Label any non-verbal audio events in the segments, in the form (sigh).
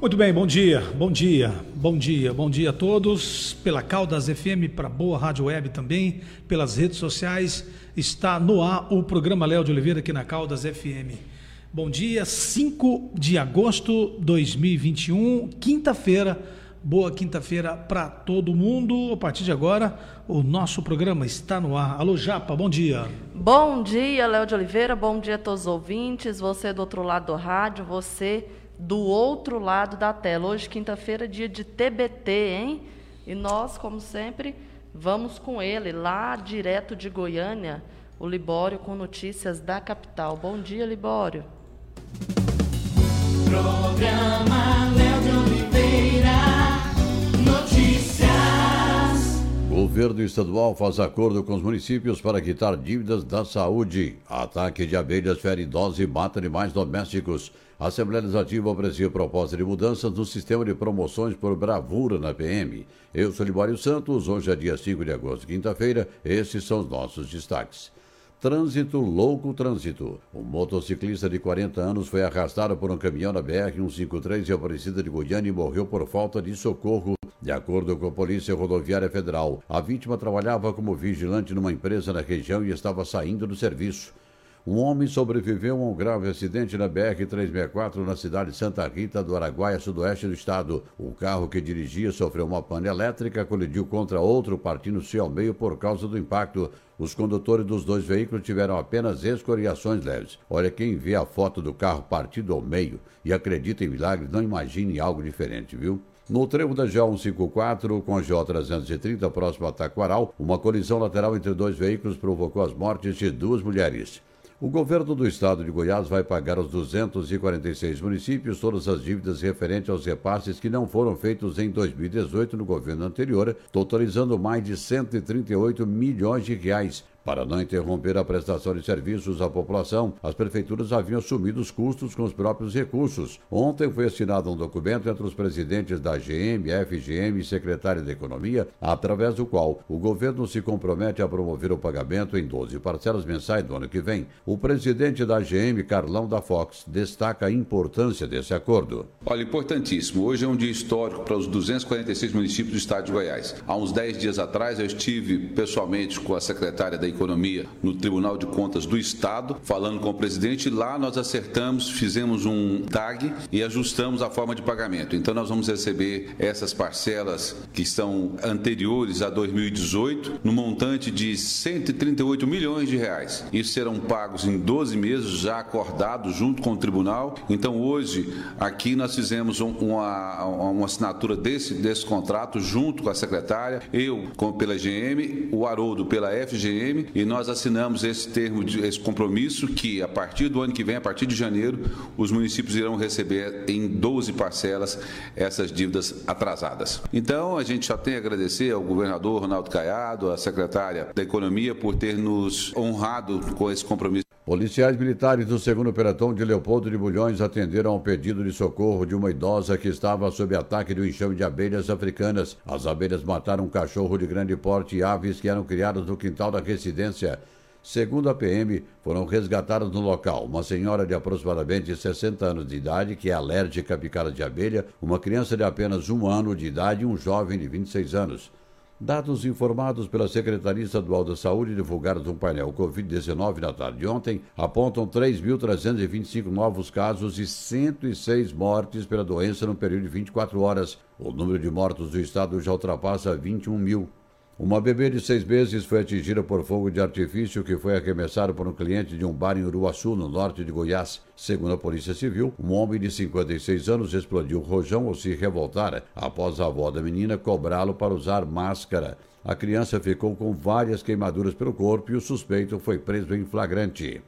Muito bem, bom dia, bom dia, bom dia, bom dia a todos. Pela Caldas FM, para Boa Rádio Web também, pelas redes sociais, está no ar o programa Léo de Oliveira aqui na Caldas FM. Bom dia, 5 de agosto de 2021, quinta-feira. Boa quinta-feira para todo mundo. A partir de agora, o nosso programa está no ar. Alô, Japa, bom dia. Bom dia, Léo de Oliveira. Bom dia a todos os ouvintes. Você do outro lado do rádio, você do outro lado da tela. Hoje, quinta-feira, dia de TBT, hein? E nós, como sempre, vamos com ele, lá direto de Goiânia, o Libório, com notícias da capital. Bom dia, Libório. Programa Léo de Oliveira, notícias. Governo estadual faz acordo com os municípios para quitar dívidas da saúde. Ataque de abelhas fere idosos e mata animais domésticos. A Assembleia Legislativa aprecia proposta de mudanças no sistema de promoções por bravura na PM. Eu sou Libório Santos, hoje é dia 5 de agosto, quinta-feira. Esses são os nossos destaques. Trânsito louco trânsito. Um motociclista de 40 anos foi arrastado por um caminhão na BR-153 em Aparecida de Goiânia e morreu por falta de socorro. De acordo com a Polícia Rodoviária Federal, a vítima trabalhava como vigilante numa empresa na região e estava saindo do serviço. Um homem sobreviveu a um grave acidente na BR-364 na cidade de Santa Rita do Araguaia, sudoeste do estado. O carro que dirigia sofreu uma pane elétrica, colidiu contra outro, partindo-se ao meio por causa do impacto. Os condutores dos dois veículos tiveram apenas escoriações leves. Olha, quem vê a foto do carro partido ao meio e acredita em milagres, não imagine algo diferente, viu? No trevo da G154 com a J330 próximo a Taquaral, uma colisão lateral entre dois veículos provocou as mortes de duas mulheres. O governo do estado de Goiás vai pagar aos 246 municípios todas as dívidas referentes aos repasses que não foram feitos em 2018 no governo anterior, totalizando mais de 138 milhões de reais. Para não interromper a prestação de serviços à população, as prefeituras haviam assumido os custos com os próprios recursos. Ontem foi assinado um documento entre os presidentes da GM, FGM e secretário da Economia, através do qual o governo se compromete a promover o pagamento em 12 parcelas mensais do ano que vem. O presidente da GM, Carlão da Fox, destaca a importância desse acordo. Olha, importantíssimo. Hoje é um dia histórico para os 246 municípios do estado de Goiás. Há uns 10 dias atrás eu estive pessoalmente com a secretária da Economia no Tribunal de Contas do Estado, falando com o presidente. Lá nós acertamos, fizemos um TAG e ajustamos a forma de pagamento. Então nós vamos receber essas parcelas que estão anteriores a 2018, no montante de 138 milhões de reais. Isso serão pagos em 12 meses, já acordados junto com o tribunal. Então hoje, aqui nós fizemos uma, uma assinatura desse, desse contrato junto com a secretária, eu pela GM, o Haroldo pela FGM e nós assinamos esse termo, de, esse compromisso que a partir do ano que vem, a partir de janeiro, os municípios irão receber em 12 parcelas essas dívidas atrasadas. Então, a gente já tem a agradecer ao governador Ronaldo Caiado, à secretária da Economia, por ter nos honrado com esse compromisso. Policiais militares do segundo pelotão de Leopoldo de Bulhões atenderam ao pedido de socorro de uma idosa que estava sob ataque de um enxame de abelhas africanas. As abelhas mataram um cachorro de grande porte e aves que eram criadas no quintal da residência. Segundo a PM, foram resgatadas no local uma senhora de aproximadamente 60 anos de idade que é alérgica à picada de abelha, uma criança de apenas um ano de idade e um jovem de 26 anos. Dados informados pela Secretaria Estadual da Saúde, divulgados no painel Covid-19 na tarde de ontem, apontam 3.325 novos casos e 106 mortes pela doença no período de 24 horas. O número de mortos do estado já ultrapassa 21 mil. Uma bebê de seis meses foi atingida por fogo de artifício que foi arremessado por um cliente de um bar em Uruaçu, no norte de Goiás. Segundo a Polícia Civil, um homem de 56 anos explodiu o rojão ao se revoltar após a avó da menina cobrá-lo para usar máscara. A criança ficou com várias queimaduras pelo corpo e o suspeito foi preso em flagrante.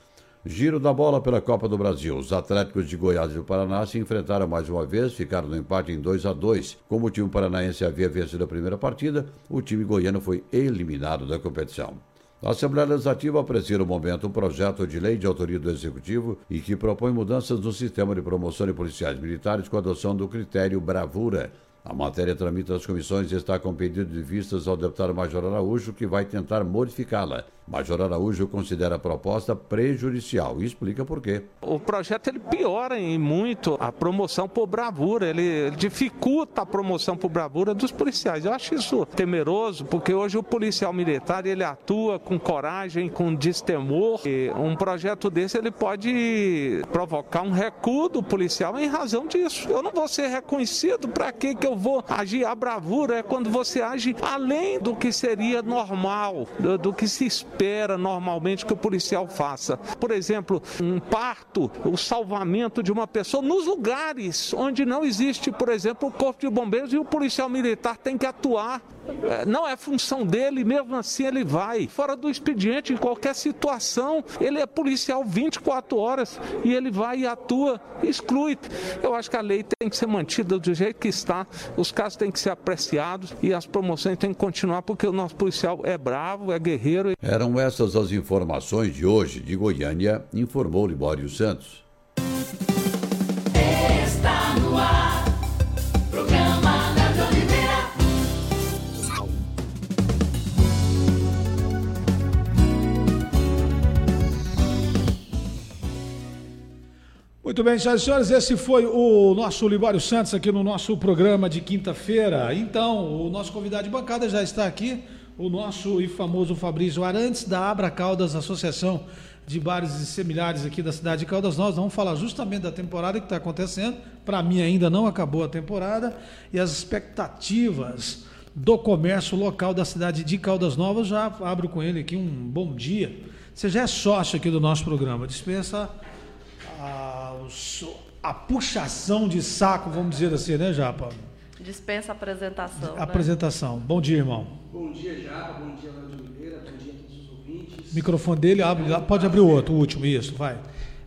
Giro da bola pela Copa do Brasil. Os Atléticos de Goiás e do Paraná se enfrentaram mais uma vez, ficaram no empate em 2 a 2 Como o time paranaense havia vencido a primeira partida, o time goiano foi eliminado da competição. A Assembleia Legislativa aprecia no momento um projeto de lei de autoria do Executivo e que propõe mudanças no sistema de promoção de policiais militares com a adoção do critério bravura. A matéria tramita as comissões e está com pedido de vistas ao deputado Major Araújo, que vai tentar modificá-la. Major Araújo considera a proposta prejudicial e explica por quê. O projeto ele piora em muito a promoção por bravura, ele, dificulta a promoção por bravura dos policiais. Eu acho isso temeroso, porque hoje o policial militar ele atua com coragem, com destemor. E um projeto desse ele pode provocar um recuo do policial em razão disso. Eu não vou ser reconhecido, para que que eu vou agir a bravura? É quando você age além do que seria normal, do, do que se espera espera normalmente que o policial faça. Por exemplo, um parto, o salvamento de uma pessoa nos lugares onde não existe, por exemplo, o corpo de bombeiros e o policial militar tem que atuar é, não é função dele, mesmo assim ele vai. Fora do expediente, em qualquer situação, ele é policial 24 horas e ele vai e atua, exclui. Eu acho que a lei tem que ser mantida do jeito que está, os casos têm que ser apreciados e as promoções têm que continuar, porque o nosso policial é bravo, é guerreiro. Eram essas as informações de hoje de Goiânia, informou Libório Santos. Está no ar. Programa de Oliveira. Muito bem, senhoras e senhores, esse foi o nosso Libório Santos aqui no nosso programa de quinta-feira. Então, o nosso convidado de bancada já está aqui, o nosso e famoso Fabrício Arantes, da Abra Caldas, Associação de Bares e Semilares aqui da cidade de Caldas Novas. Vamos falar justamente da temporada que está acontecendo. Para mim, ainda não acabou a temporada e as expectativas do comércio local da cidade de Caldas Novas. Já abro com ele aqui um bom dia. Você já é sócio aqui do nosso programa, dispensa a, a puxação de saco, vamos dizer assim, né, Japa? Dispensa a apresentação. né? Apresentação. Bom dia, irmão. Bom dia, Japa. Bom dia, Léo de Oliveira. Bom dia a todos os ouvintes. O microfone dele, abre, pode abrir o outro, o último, isso, vai.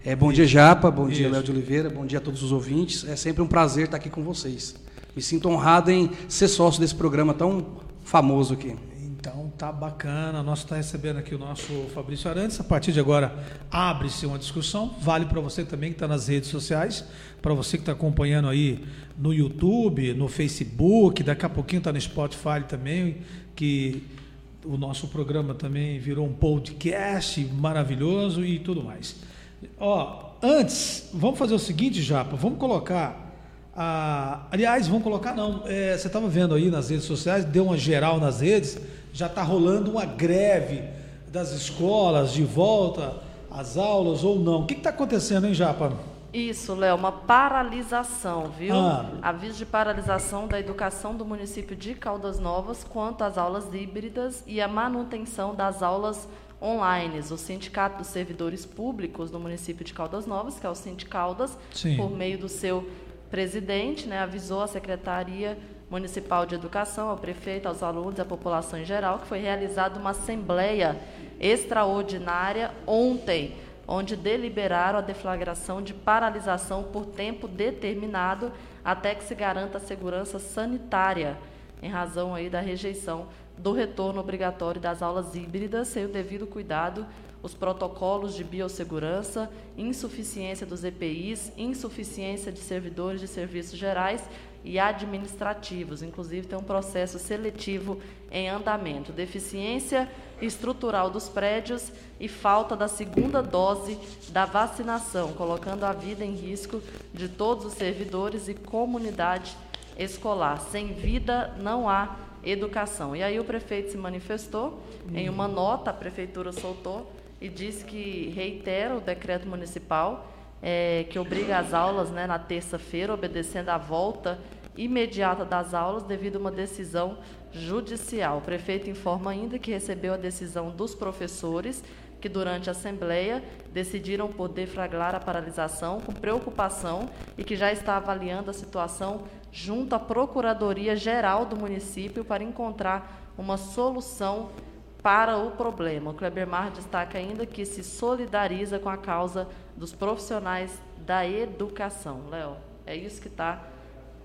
É, bom dia, Japa. Bom dia, Isso. Léo de Oliveira. Bom dia a todos os ouvintes. É sempre um prazer estar aqui com vocês. Me sinto honrado em ser sócio desse programa tão famoso aqui. Tá bacana, nós está recebendo aqui o nosso Fabrício Arantes. A partir de agora abre-se uma discussão, vale para você também que está nas redes sociais, para você que está acompanhando aí no YouTube, no Facebook, daqui a pouquinho está no Spotify também, que o nosso programa também virou um podcast maravilhoso e tudo mais. Ó, antes, vamos fazer o seguinte, Japa, vamos colocar ah, aliás, vamos colocar não. É, você estava vendo aí nas redes sociais, deu uma geral nas redes, já está rolando uma greve das escolas de volta às aulas ou não. O que está acontecendo, hein, Japa? Isso, Léo, uma paralisação, viu? Ah. Aviso de paralisação da educação do município de Caldas Novas quanto às aulas híbridas e a manutenção das aulas online. O Sindicato dos Servidores Públicos do município de Caldas Novas, que é o Sindicaldas, Sim. por meio do seu presidente, né, avisou a Secretaria Municipal de Educação, ao prefeito, aos alunos à população em geral, que foi realizada uma assembleia extraordinária ontem, onde deliberaram a deflagração de paralisação por tempo determinado até que se garanta a segurança sanitária, em razão aí da rejeição do retorno obrigatório das aulas híbridas, sem o devido cuidado os protocolos de biossegurança, insuficiência dos EPIs, insuficiência de servidores de serviços gerais e administrativos. Inclusive, tem um processo seletivo em andamento. Deficiência estrutural dos prédios e falta da segunda dose da vacinação, colocando a vida em risco de todos os servidores e comunidade escolar. Sem vida não há educação. E aí o prefeito se manifestou em uma nota, a prefeitura soltou e disse que reitera o decreto municipal eh, que obriga as aulas né, na terça-feira, obedecendo à volta imediata das aulas devido a uma decisão judicial. O prefeito informa ainda que recebeu a decisão dos professores que durante a Assembleia decidiram por deflagrar a paralisação com preocupação e que já está avaliando a situação junto à Procuradoria Geral do município para encontrar uma solução para o problema. O Kleber Mar destaca ainda que se solidariza com a causa dos profissionais da educação. Léo, é isso que está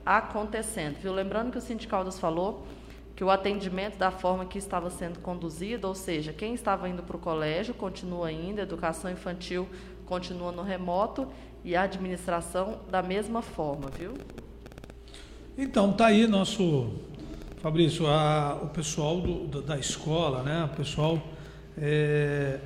acontecendo. Viu? Lembrando que o Sindicaldas falou que o atendimento da forma que estava sendo conduzido, ou seja, quem estava indo para o colégio continua indo, a educação infantil continua no remoto e a administração da mesma forma, viu? Então, tá aí nosso Fabrício, a- o pessoal do- da escola, né? O pessoal É,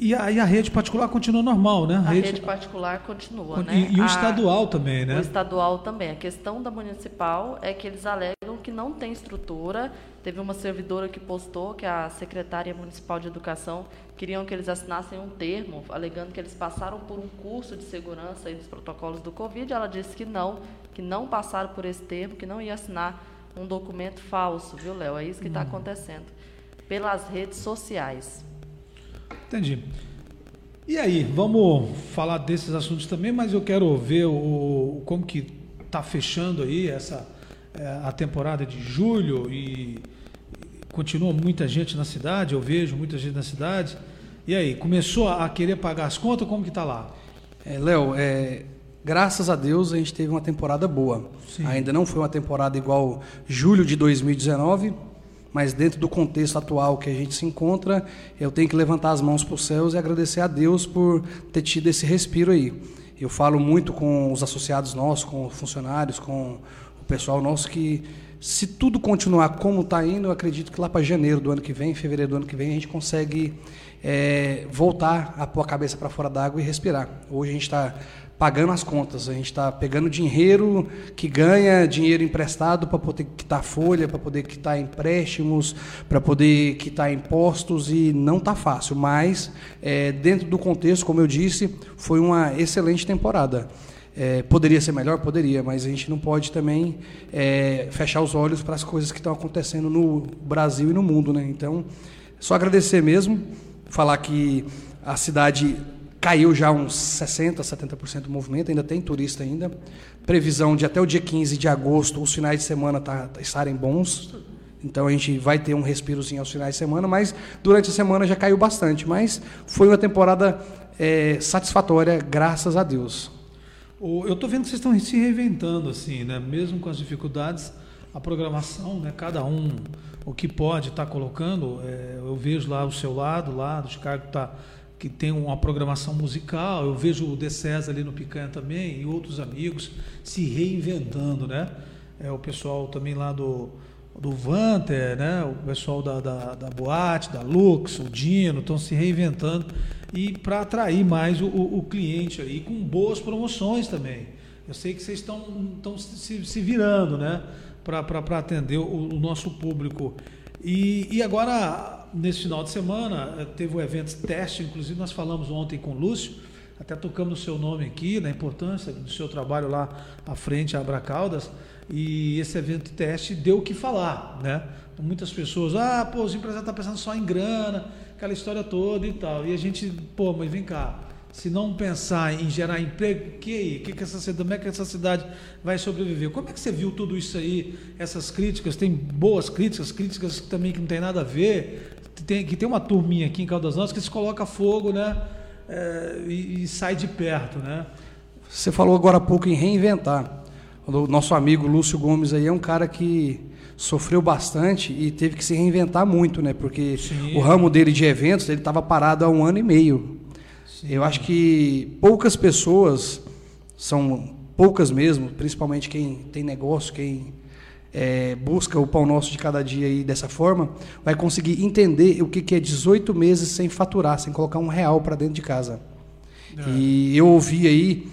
e, e a, e a rede particular continua normal, né? A rede particular continua, né? E, e o A- estadual também, né? O estadual também. A questão da municipal é que eles alegam que não tem estrutura. Teve uma servidora que postou que a secretária municipal de educação queriam que eles assinassem um termo, alegando que eles passaram por um curso de segurança aí dos protocolos do Covid. Ela disse que não, que não passaram por esse termo, que não ia assinar um documento falso, viu, Léo? É isso que está acontecendo. Pelas redes sociais. Entendi. E aí, vamos falar desses assuntos também, mas eu quero ver o, como que está fechando aí essa é, a temporada de julho e, e continua muita gente na cidade, eu vejo muita gente na cidade. E aí, começou a querer pagar as contas, como que está lá? É, Léo, é, graças a Deus a gente teve uma temporada boa. Sim. Ainda não foi uma temporada igual julho de 2019, mas dentro do contexto atual que a gente se encontra, eu tenho que levantar as mãos para os céus e agradecer a Deus por ter tido esse respiro aí. Eu falo muito com os associados nossos, com funcionários, com o pessoal nosso que se tudo continuar como está indo, eu acredito que lá para janeiro do ano que vem, fevereiro do ano que vem, a gente consegue é, voltar a pôr a cabeça para fora d'água e respirar. Hoje a gente está pagando as contas, a gente está pegando dinheiro que ganha, dinheiro emprestado para poder quitar folha, para poder quitar empréstimos, para poder quitar impostos e não está fácil, mas é, dentro do contexto, como eu disse, foi uma excelente temporada. É, poderia ser melhor? Poderia, mas a gente não pode também é, fechar os olhos para as coisas que estão acontecendo no Brasil e no mundo. Né? Então, só agradecer mesmo, falar que a cidade caiu já uns 60%, 70% do movimento, ainda tem turista ainda. Previsão de até o dia 15 de agosto, os finais de semana tá, tá- estarem bons. Então a gente vai ter um respirozinho aos finais de semana, mas durante a semana já caiu bastante. Mas foi uma temporada é, satisfatória, graças a Deus. Eu estou vendo que vocês estão se reinventando, assim, né? Mesmo com as dificuldades, a programação, né? Cada um o que pode estar colocando. é, eu vejo lá o seu lado, lá do Chicago, tá, que tem uma programação musical. Eu vejo o De César ali no Picanha também e outros amigos se reinventando, né? É, o pessoal também lá do, do Vanter, né? O pessoal da, da, da Boate, da Lux, o Dino, estão se reinventando e para atrair mais o, o, o cliente aí com boas promoções também. Eu sei que vocês estão estão se, se virando, né? Para atender o, o nosso público. E, e agora, nesse final de semana, eh, teve o evento teste, inclusive nós falamos ontem com o Lúcio, até tocamos o seu nome aqui, na importância do seu trabalho lá à frente, a Abra Caldas, e esse evento teste deu o que falar, né? Muitas pessoas, ah, pô, os empresários estão pensando só em grana, aquela história toda e tal. E a gente, pô, mas vem cá, se não pensar em gerar emprego, que? Que que essa cidade, como é que essa cidade vai sobreviver? Como é que você viu tudo isso aí, essas críticas? Tem boas críticas, críticas também que não tem nada a ver. Tem, que tem uma turminha aqui em Caldas Novas que se coloca fogo, né? É, e, e sai de perto, né? Você falou agora há pouco em reinventar. O nosso amigo Lúcio Gomes aí é um cara que sofreu bastante e teve que se reinventar muito, né? Porque Sim. o ramo dele de eventos ele estava parado há um ano e meio. Eu acho que poucas pessoas são poucas mesmo, principalmente quem tem negócio, quem é, busca o pão nosso de cada dia aí dessa forma, vai conseguir entender o que, que é 18 meses sem faturar, sem colocar um real para dentro de casa. E eu ouvi aí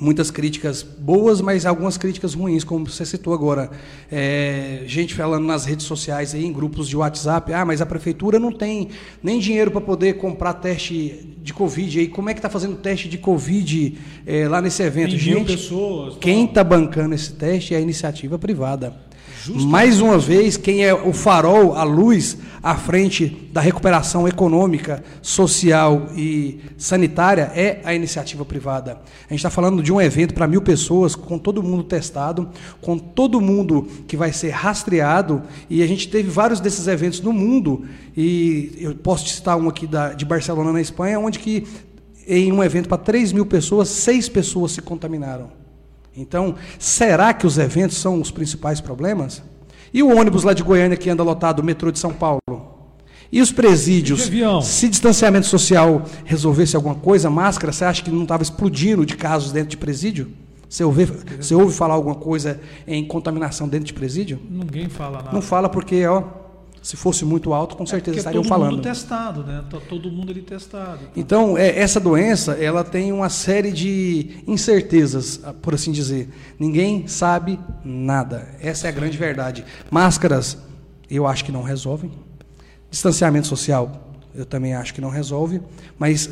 muitas críticas boas, mas algumas críticas ruins, como você citou agora. É, gente falando nas redes sociais, aí, em grupos de WhatsApp, ah, mas a prefeitura não tem nem dinheiro para poder comprar teste de Covid. Aí, como é que está fazendo teste de Covid é, lá nesse evento? Gente, pessoas. quem está bancando esse teste é a iniciativa privada. Mais uma vez, quem é o farol, a luz à frente da recuperação econômica, social e sanitária é a iniciativa privada. A gente está falando de um evento para mil pessoas, com todo mundo testado, com todo mundo que vai ser rastreado, e a gente teve vários desses eventos no mundo, e eu posso citar um aqui da, de Barcelona, na Espanha, onde que em um evento para 3 mil pessoas, seis pessoas se contaminaram. Então, será que os eventos são os principais problemas? E o ônibus lá de Goiânia que anda lotado, o metrô de São Paulo? E os presídios? E? Se distanciamento social resolvesse alguma coisa, máscara, você acha que não estava explodindo de casos dentro de presídio? Você ouve, você ouve falar alguma coisa em contaminação dentro de presídio? Ninguém fala nada. Não fala porque, ó, Se fosse muito alto, com certeza Porque estariam todo falando. mundo testado, né? Tá todo mundo ali testado. Então, é, essa doença, ela tem uma série de incertezas, ah, por assim dizer. Ninguém sabe nada. Essa é a grande verdade. Máscaras, eu acho que não resolvem. Distanciamento social, eu também acho que não resolve. Mas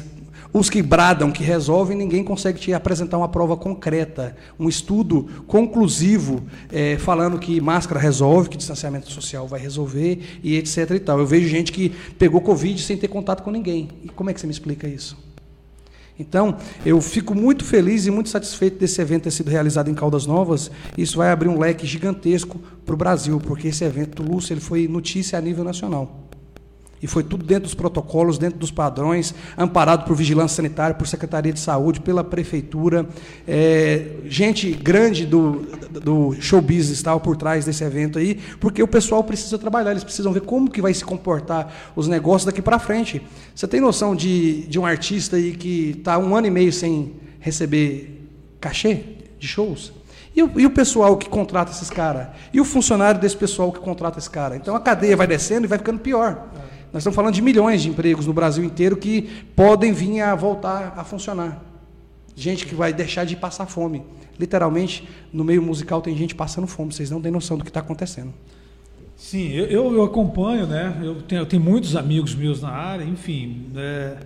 os que bradam que resolvem, ninguém consegue te apresentar uma prova concreta, um estudo conclusivo, eh, falando que máscara resolve, que distanciamento social vai resolver e etc. E tal. Eu vejo gente que pegou Covid sem ter contato com ninguém. E como é que você me explica isso? Então, eu fico muito feliz e muito satisfeito desse evento ter sido realizado em Caldas Novas. Isso vai abrir um leque gigantesco para o Brasil, porque esse evento Lúcio ele foi notícia a nível nacional. E foi tudo dentro dos protocolos, dentro dos padrões, amparado por vigilância sanitária, por Secretaria de Saúde, pela Prefeitura. É, gente grande do, do show business estava por trás desse evento aí, porque o pessoal precisa trabalhar, eles precisam ver como que vai se comportar os negócios daqui para frente. Você tem noção de, de um artista aí que está um ano e meio sem receber cachê de shows? E o, e o pessoal que contrata esses caras? E o funcionário desse pessoal que contrata esse cara? Então a cadeia vai descendo e vai ficando pior. Nós estamos falando de milhões de empregos no Brasil inteiro que podem vir a voltar a funcionar. Gente que vai deixar de passar fome. Literalmente, no meio musical tem gente passando fome. Vocês não têm noção do que está acontecendo. Sim, eu, eu, acompanho, né? Eu tenho, eu tenho muitos amigos meus na área, enfim, é,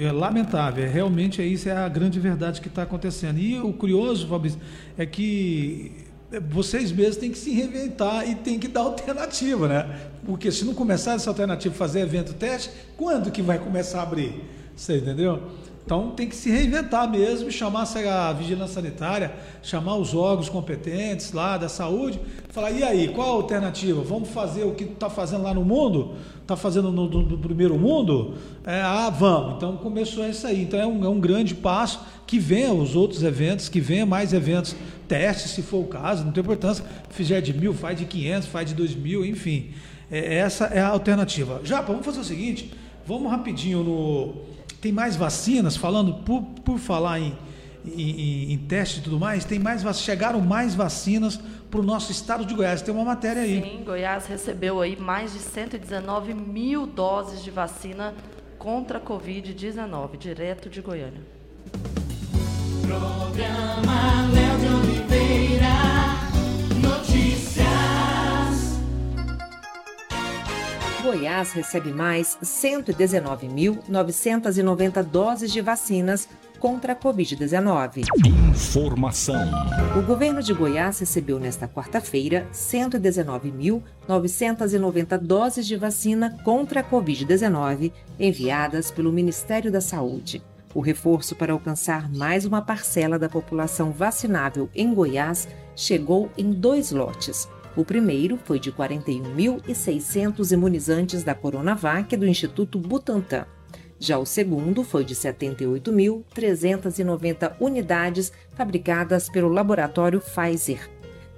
é lamentável. É, realmente é isso, é a grande verdade que está acontecendo. E o curioso, Fabrício, é que vocês mesmos têm que se reinventar e têm que dar alternativa, né? Porque se não começar essa alternativa, fazer evento teste, quando que vai começar a abrir? Você entendeu? Então tem que se reinventar mesmo, chamar a vigilância sanitária, chamar os órgãos competentes lá da saúde, falar, e aí, qual a alternativa? Vamos fazer o que está fazendo lá no mundo? Está fazendo no, no, no, primeiro mundo? É, ah, vamos. Então começou isso aí. Então é um, é um grande passo que venha os outros eventos, que venha mais eventos, testes, se for o caso, não tem importância, fizer de mil, faz de 500, faz de dois mil, enfim. É, essa é a alternativa. Japa, vamos fazer o seguinte, vamos rapidinho no tem mais vacinas, falando por, por falar em, em, em teste e tudo mais, tem mais chegaram mais vacinas para o nosso estado de Goiás. Tem uma matéria aí. Sim, Goiás recebeu aí mais de 119 mil doses de vacina contra a Covid-19, direto de Goiânia. Programa Léo de Oliveira, Goiás recebe mais 119.990 doses de vacinas contra a Covid-19. Informação. O governo de Goiás recebeu nesta quarta-feira 119.990 doses de vacina contra a Covid-19 enviadas pelo Ministério da Saúde. O reforço para alcançar mais uma parcela da população vacinável em Goiás chegou em dois lotes. O primeiro foi de 41.600 imunizantes da Coronavac do Instituto Butantan. Já o segundo foi de 78.390 unidades fabricadas pelo laboratório Pfizer.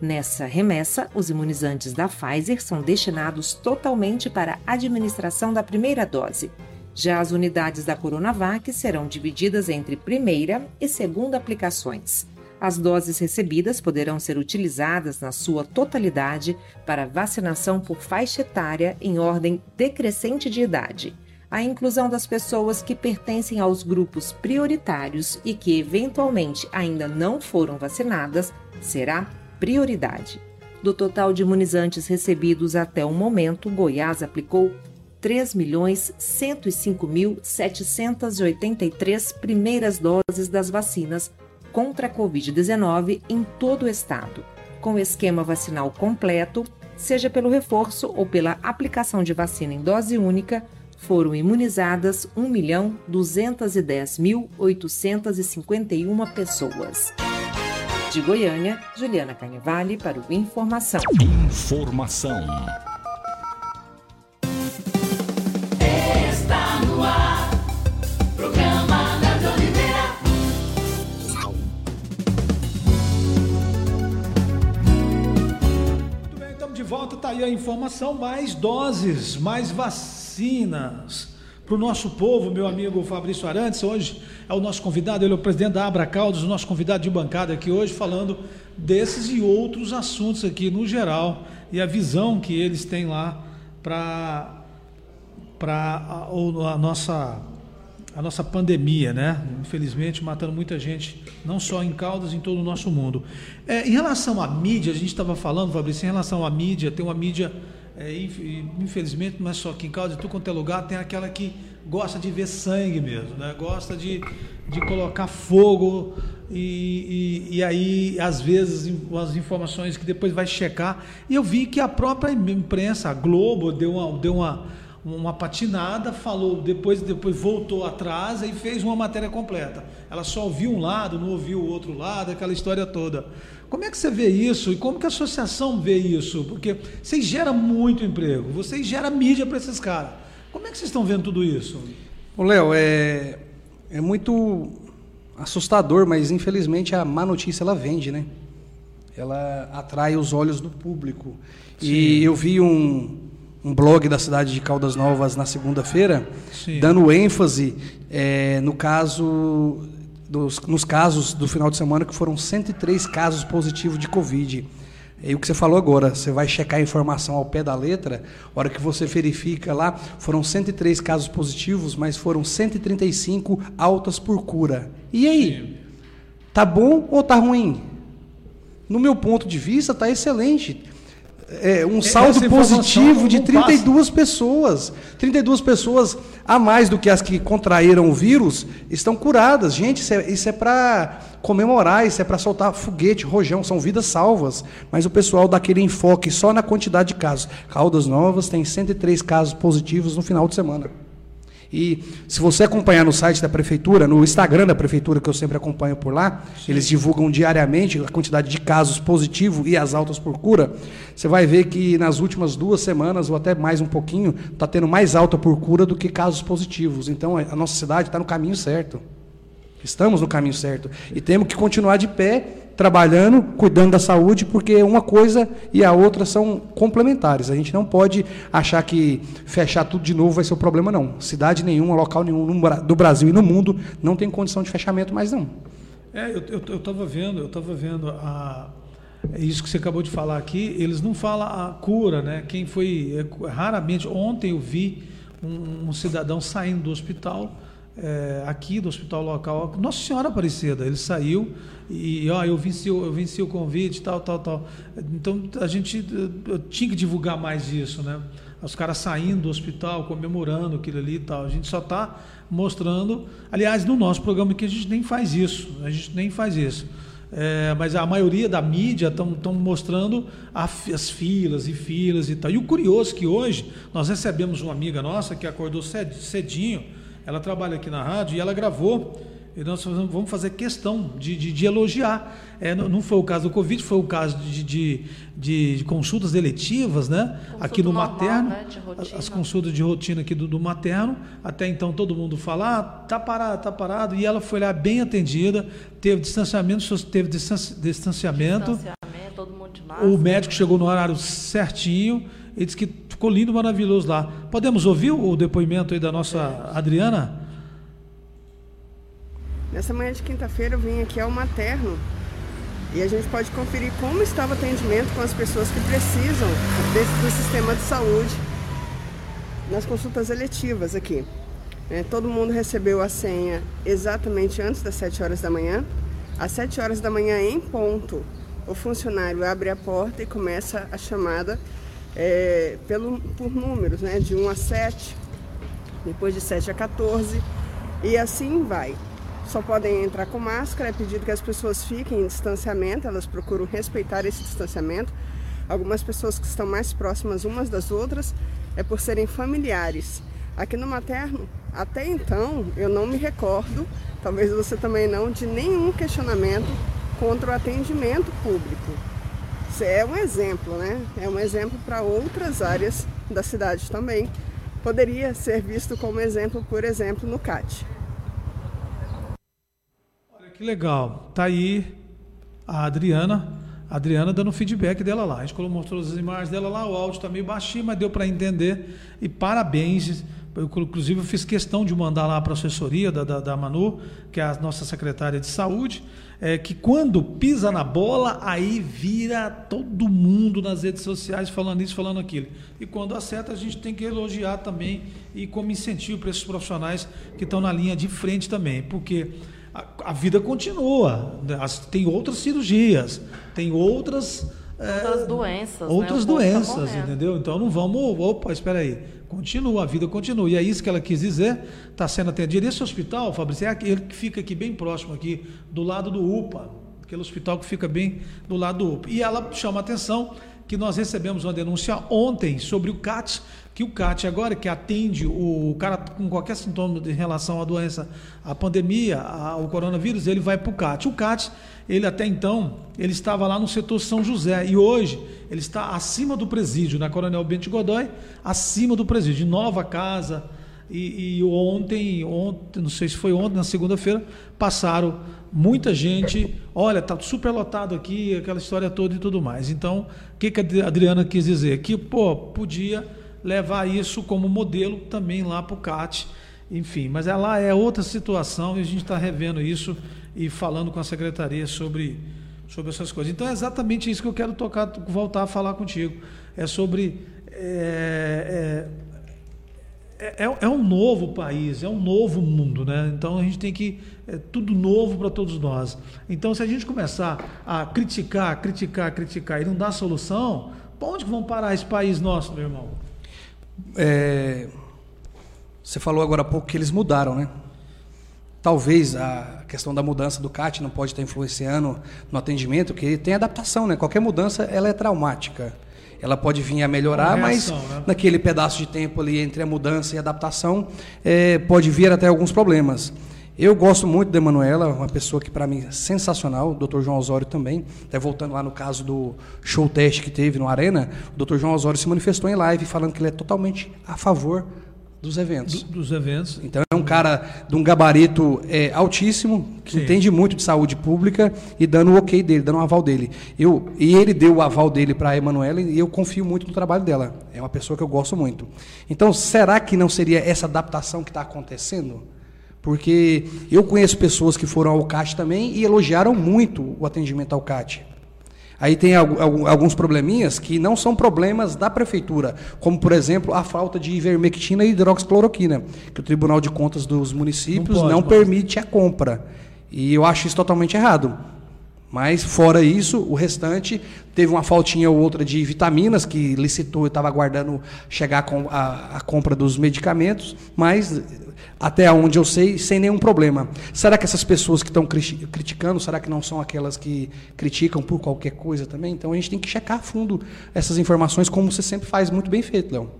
Nessa remessa, os imunizantes da Pfizer são destinados totalmente para a administração da primeira dose. Já as unidades da Coronavac serão divididas entre primeira e segunda aplicações. As doses recebidas poderão ser utilizadas na sua totalidade para vacinação por faixa etária em ordem decrescente de idade. A inclusão das pessoas que pertencem aos grupos prioritários e que eventualmente ainda não foram vacinadas será prioridade. Do total de imunizantes recebidos até o momento, Goiás aplicou 3.105.783 primeiras doses das vacinas contra a Covid-19 em todo o estado, com o esquema vacinal completo, seja pelo reforço ou pela aplicação de vacina em dose única, foram imunizadas 1.210.851 pessoas. De Goiânia, Juliana Carnevale para o Informação. Informação. Volta. Está aí a informação: mais doses, mais vacinas para o nosso povo. Meu amigo Fabrício Arantes, hoje é o nosso convidado, ele é o presidente da Abra Caldas, o nosso convidado de bancada aqui hoje, falando desses e outros assuntos aqui no geral e a visão que eles têm lá para a, a nossa a nossa pandemia, né? Infelizmente, matando muita gente, não só em Caldas, em todo o nosso mundo. É, em relação à mídia, a gente estava falando, Fabrício, em relação à mídia, tem uma mídia, é, infelizmente, não é só aqui em Caldas, em tudo quanto é lugar, tem aquela que gosta de ver sangue mesmo, né? Gosta de, de colocar fogo e, e, e, aí, às vezes, as informações que depois vai checar. E eu vi que a própria imprensa, a Globo, deu uma. Deu uma uma patinada, falou, depois, depois voltou atrás e fez uma matéria completa. Ela só ouviu um lado, não ouviu o outro lado, aquela história toda. Como é que você vê isso e como que a associação vê isso? Porque vocês geram muito emprego, vocês geram mídia para esses caras. Como é que vocês estão vendo tudo isso? Ô, Léo, é, é muito assustador, mas infelizmente a má notícia ela vende, né? Ela atrai os olhos do público. Sim. E eu vi um, um blog da cidade de Caldas Novas na segunda-feira, dando ênfase é, no caso dos, nos casos do final de semana que foram 103 casos positivos de Covid. E o que você falou agora, você vai checar a informação ao pé da letra, a hora que você verifica lá, foram 103 casos positivos, mas foram 135 altas por cura. E aí? Tá bom ou tá ruim? No meu ponto de vista, tá excelente é, um saldo positivo de 32 pessoas. 32 pessoas a mais do que as que contraíram o vírus estão curadas. Gente, isso é, isso é para comemorar, isso é para soltar foguete, rojão, são vidas salvas. Mas o pessoal dá aquele enfoque só na quantidade de casos. Caldas Novas tem 103 casos positivos no final de semana. E se você acompanhar no site da prefeitura, no Instagram da prefeitura, que eu sempre acompanho por lá, Sim. eles divulgam diariamente a quantidade de casos positivos e as altas por cura. Você vai ver que nas últimas duas semanas, ou até mais um pouquinho, está tendo mais alta por cura do que casos positivos. Então a nossa cidade está no caminho certo. Estamos no caminho certo. E temos que continuar de pé trabalhando, cuidando da saúde, porque uma coisa e a outra são complementares. A gente não pode achar que fechar tudo de novo vai ser o problema, não. Cidade nenhuma, local nenhum do Brasil e no mundo não tem condição de fechamento mais, não. É, eu estava vendo, eu estava vendo a, é isso que você acabou de falar aqui, eles não falam a cura, né? Quem foi. É, raramente, ontem eu vi um, um cidadão saindo do hospital é, aqui do hospital local, Nossa Senhora Aparecida, ele saiu e ó, eu venci, eu venci o convite, tal, tal, tal. Então a gente tinha que divulgar mais isso, né? Os caras saindo do hospital, comemorando aquilo ali e tal. A gente só está mostrando. Aliás, no nosso programa aqui a gente nem faz isso. A gente nem faz isso. É, mas a maioria da mídia estão mostrando as filas e filas e tal. E o curioso é que hoje nós recebemos uma amiga nossa que acordou cedinho ela trabalha aqui na rádio e ela gravou. E nós vamos fazer questão de, de, de elogiar. É, não foi o caso do Covid, foi o caso de, de, consultas eletivas, né? Consulta aqui no normal, materno. Né? As consultas de rotina aqui do, do, materno. Até então todo mundo fala, ah, tá parado, tá parado. E ela foi lá bem atendida, teve distanciamento, teve distanciamento. Distanciamento. O médico chegou no horário certinho ele disse que ficou lindo, maravilhoso lá. Podemos ouvir o depoimento aí da nossa Adriana? Nessa manhã de quinta-feira eu vim aqui ao Materno e a gente pode conferir como estava o atendimento com as pessoas que precisam desse, do sistema de saúde nas consultas eletivas aqui. É, todo mundo recebeu a senha exatamente antes das 7 horas da manhã. Às 7 horas da manhã, em ponto, o funcionário abre a porta e começa a chamada é, pelo, por números, né? de 1 a 7, depois de 7 a 14, e assim vai. Só podem entrar com máscara, é pedido que as pessoas fiquem em distanciamento, elas procuram respeitar esse distanciamento. Algumas pessoas que estão mais próximas umas das outras é por serem familiares. Aqui no materno, até então, eu não me recordo, talvez você também não, de nenhum questionamento contra o atendimento público é um exemplo, né? É um exemplo para outras áreas da cidade também. Poderia ser visto como exemplo, por exemplo, no CAT. Olha que legal. Tá aí a Adriana, a Adriana dando feedback dela lá. A gente mostrou as imagens dela lá, o áudio está meio baixinho, mas deu para entender. E parabéns Eu, inclusive, eu fiz questão de mandar lá para a assessoria da, da, da Manu, que é a nossa secretária de saúde, é que quando pisa na bola, aí vira todo mundo nas redes sociais falando isso, falando aquilo. E quando acerta, a gente tem que elogiar também e como incentivo para esses profissionais que estão na linha de frente também, porque a, a vida continua, né? As- tem outras cirurgias, tem outras Outras é, doenças. outras né? O povo tá doenças, morrendo. entendeu? Então não vamos, opa, espera aí. Continua, a vida continua. E é isso que ela quis dizer, está sendo atendido. Esse hospital, Fabrício, é aquele que fica aqui bem próximo aqui, do lado do UPA, aquele hospital que fica bem do lado do UPA. E ela chama a atenção que nós recebemos uma denúncia ontem sobre o CAT, que o CAT agora que atende o cara com qualquer sintoma em relação à doença, à pandemia, ao coronavírus, ele vai para o CAT. O CAT, ele até então, ele estava lá no setor São José e hoje ele está acima do presídio, na Coronel Bento Godoy, acima do presídio, nova casa. E, e ontem, ontem, não sei se foi ontem, na segunda-feira, passaram muita gente. Olha, tá super lotado aqui, aquela história toda e tudo mais. Então, o que, que a Adriana quis dizer? Que, pô, podia levar isso como modelo também lá para o CAT. Enfim, mas ela é outra situação e a gente está revendo isso e falando com a secretaria sobre, sobre essas coisas. Então é exatamente isso que eu quero tocar, voltar a falar contigo. É sobre. é, é, é, é um novo país, é um novo mundo, né? Então a gente tem que. É tudo novo para todos nós. Então, se a gente começar a criticar, criticar, criticar e não dar solução, para onde vão parar esse país nosso, meu irmão? É, você falou agora há pouco que eles mudaram, né? Talvez a questão da mudança do CAT não pode estar influenciando no atendimento, que tem adaptação, né? Qualquer mudança ela é traumática. Ela pode vir a melhorar, Uma mas reação, né? naquele pedaço de tempo ali entre a mudança e a adaptação, é, pode vir até alguns problemas. Eu gosto muito da Emanuela, uma pessoa que para mim é sensacional, o Dr. João Osório também. Até voltando lá no caso do show teste que teve no Arena, o Dr. João Osório se manifestou em live falando que ele é totalmente a favor dos eventos. Do- dos eventos. Então é um cara de um gabarito é, altíssimo, que Sim. entende muito de saúde pública e dando o ok dele, dando o aval dele. Eu, e ele deu o aval dele para a Emanuela e eu confio muito no trabalho dela. É uma pessoa que eu gosto muito. Então, será que não seria essa adaptação que está acontecendo? Porque eu conheço pessoas que foram ao CAT também e elogiaram muito o atendimento ao CAT. Aí tem algu- algu- alguns probleminhas que não são problemas da prefeitura, como por exemplo a falta de ivermectina e hidroxicloroquina, que o Tribunal de Contas dos municípios Não não, pode mais. permite a compra. E eu acho isso totalmente errado. Mas fora isso, o restante teve uma faltinha ou outra de vitaminas que licitou e estava aguardando chegar com a, a compra dos medicamentos, mas até onde eu sei, sem nenhum problema. Será que essas pessoas que estão cri- criticando, será que não são aquelas que criticam por qualquer coisa também? Então a gente tem que checar a fundo essas informações, como você sempre faz muito bem feito, Léo.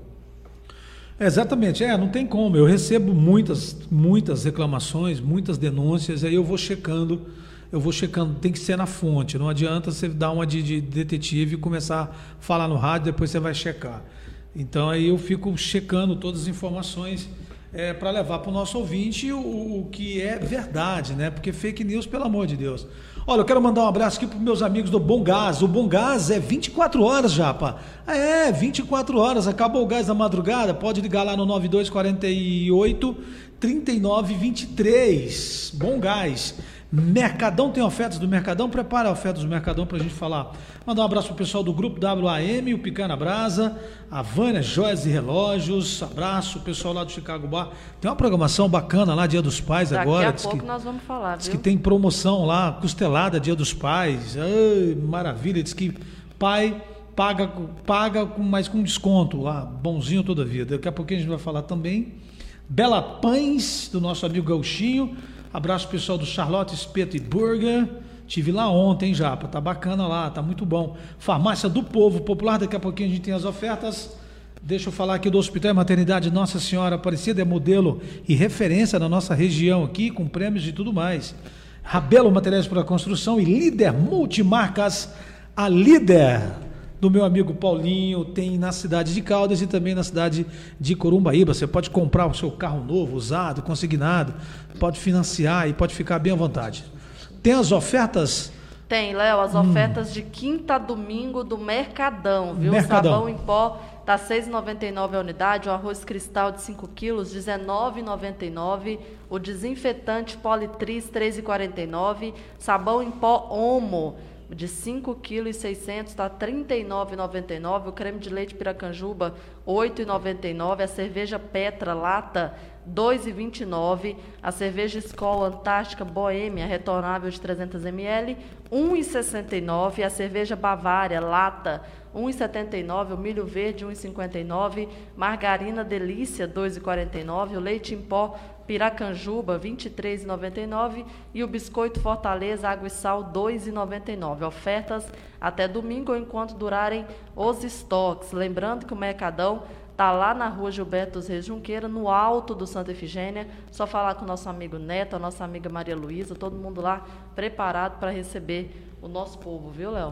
Exatamente, é, não tem como. Eu recebo muitas, muitas reclamações, muitas denúncias, aí eu vou checando, eu vou checando, tem que ser na fonte. Não adianta você dar uma de, de detetive e começar a falar no rádio, depois você vai checar. Então aí eu fico checando todas as informações para levar para o nosso ouvinte o, o que é verdade, né? Porque fake news, pelo amor de Deus. Olha, eu quero mandar um abraço aqui para meus amigos do Bom Gás. O Bom Gás é 24 horas, Japa. É, 24 horas. Acabou o gás da madrugada. Pode ligar lá no 9248 3923. Bom Gás. Mercadão tem ofertas do Mercadão. Prepara a oferta do Mercadão para a gente falar. Mandar um abraço pro pessoal do grupo WAM, o Picana Brasa, a Vânia Joias e Relógios. Abraço, o pessoal lá do Chicago Bar. Tem uma programação bacana lá, Dia dos Pais Daqui agora. a diz pouco que- nós vamos falar, Diz viu? que tem promoção lá, costelada Dia dos Pais. Ai, maravilha. Diz que pai paga, paga com, mas com desconto lá. Bonzinho toda a vida. Daqui a pouquinho a gente vai falar também. Bela Pães, do nosso amigo Gauchinho. Abraço pessoal do Charlotte Espeto e Burger. Tive lá ontem, Japa. Tá bacana lá, tá muito bom. Farmácia do Povo Popular. Daqui a pouquinho a gente tem as ofertas. Deixa eu falar aqui do Hospital e Maternidade Nossa Senhora Aparecida, é modelo e referência na nossa região aqui, com prêmios e tudo mais. Rabelo Materiais para Construção e líder multimarcas, a líder do meu amigo Paulinho, tem na cidade de Caldas e também na cidade de Corumbaíba. Você pode comprar o seu carro novo, usado, consignado, pode financiar e pode ficar bem à vontade. Tem as ofertas Tem, Léo, Hum. as ofertas de quinta a domingo do Mercadão, viu? Mercadão. Sabão em pó tá 6,99 a unidade, o arroz cristal de 5 quilos, 19,99, o desinfetante Politriz 3,49, sabão em pó Omo de 5,6 kg está R$ 39,99, o creme de leite Piracanjuba R$ 8,99, a cerveja Petra lata R$ 2,29, a cerveja Skol Antártica Boêmia retornável de 300 ml R$ 1,69, a cerveja Bavária lata R$ 1,79, o milho verde R$ 1,59, margarina Delícia R$ 2,49, o leite em pó Piracanjuba, R$ 23,99 e o biscoito Fortaleza Água e Sal, R$ 2,99. Ofertas até domingo enquanto durarem os estoques. Lembrando que o Mercadão está lá na rua Gilberto Reis Junqueira, no alto do Santa Efigênia. Só falar com o nosso amigo Neto, a nossa amiga Maria Luísa, todo mundo lá preparado para receber o nosso povo, viu, Léo?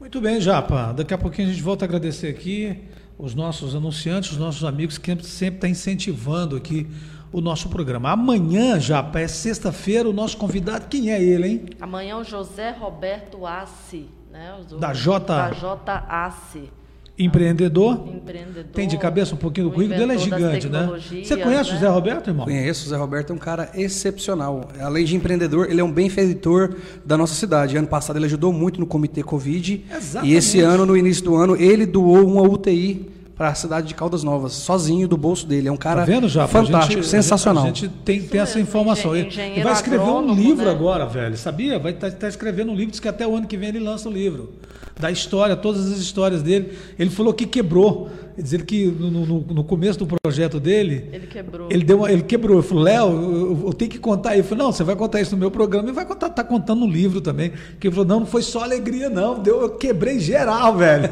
Muito bem, Japa. Daqui a pouquinho a gente volta a agradecer aqui os nossos anunciantes, os nossos amigos que sempre estão tá incentivando aqui o nosso programa. Amanhã, já é sexta-feira, o nosso convidado, quem é ele, hein? Amanhã o José Roberto Assi, né? O, da J... Da J Assi. Empreendedor? Empreendedor. Tem de cabeça um pouquinho do currículo dele, é gigante, né? Você conhece né? o Zé Roberto, irmão? Conheço, o Zé Roberto é um cara excepcional. Além de empreendedor, ele é um benfeitor da nossa cidade. Ano passado ele ajudou muito no comitê Covid. Exatamente. E esse ano, no início do ano, ele doou uma UTI para a cidade de Caldas Novas, sozinho do bolso dele. É um cara tá vendo, já, fantástico, gente, sensacional. A gente tem, tem essa informação. Ele vai escrever um livro né? agora, velho. Sabia? Vai estar tá, tá escrevendo um livro, diz que até o ano que vem ele lança o livro da história, todas as histórias dele. Ele falou que quebrou. Quer dizer que no, no, no, começo do projeto dele. Ele quebrou. Ele, deu uma, ele quebrou. Ele falou, Léo, eu, eu, tenho que contar. Ele falou, não, você vai contar isso no meu programa e vai contar, tá contando no livro também. Que ele falou, não, não foi só alegria, não. Deu, eu quebrei geral, velho.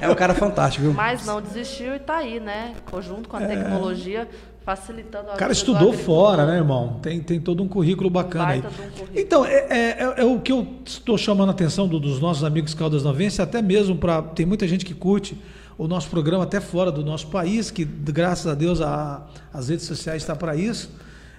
é um cara fantástico, viu? Mas não desistiu e tá aí, né? Junto com a é... facilitando a O cara estudou fora, né, irmão? Tem, tem todo um currículo bacana aí. Um currículo. Então, é, é, é, é, o que eu estou chamando a atenção do, dos nossos amigos Caldas Novense, até mesmo para. Tem muita gente que curte o nosso programa até fora do nosso país, que graças a Deus a, as redes sociais estão tá para isso.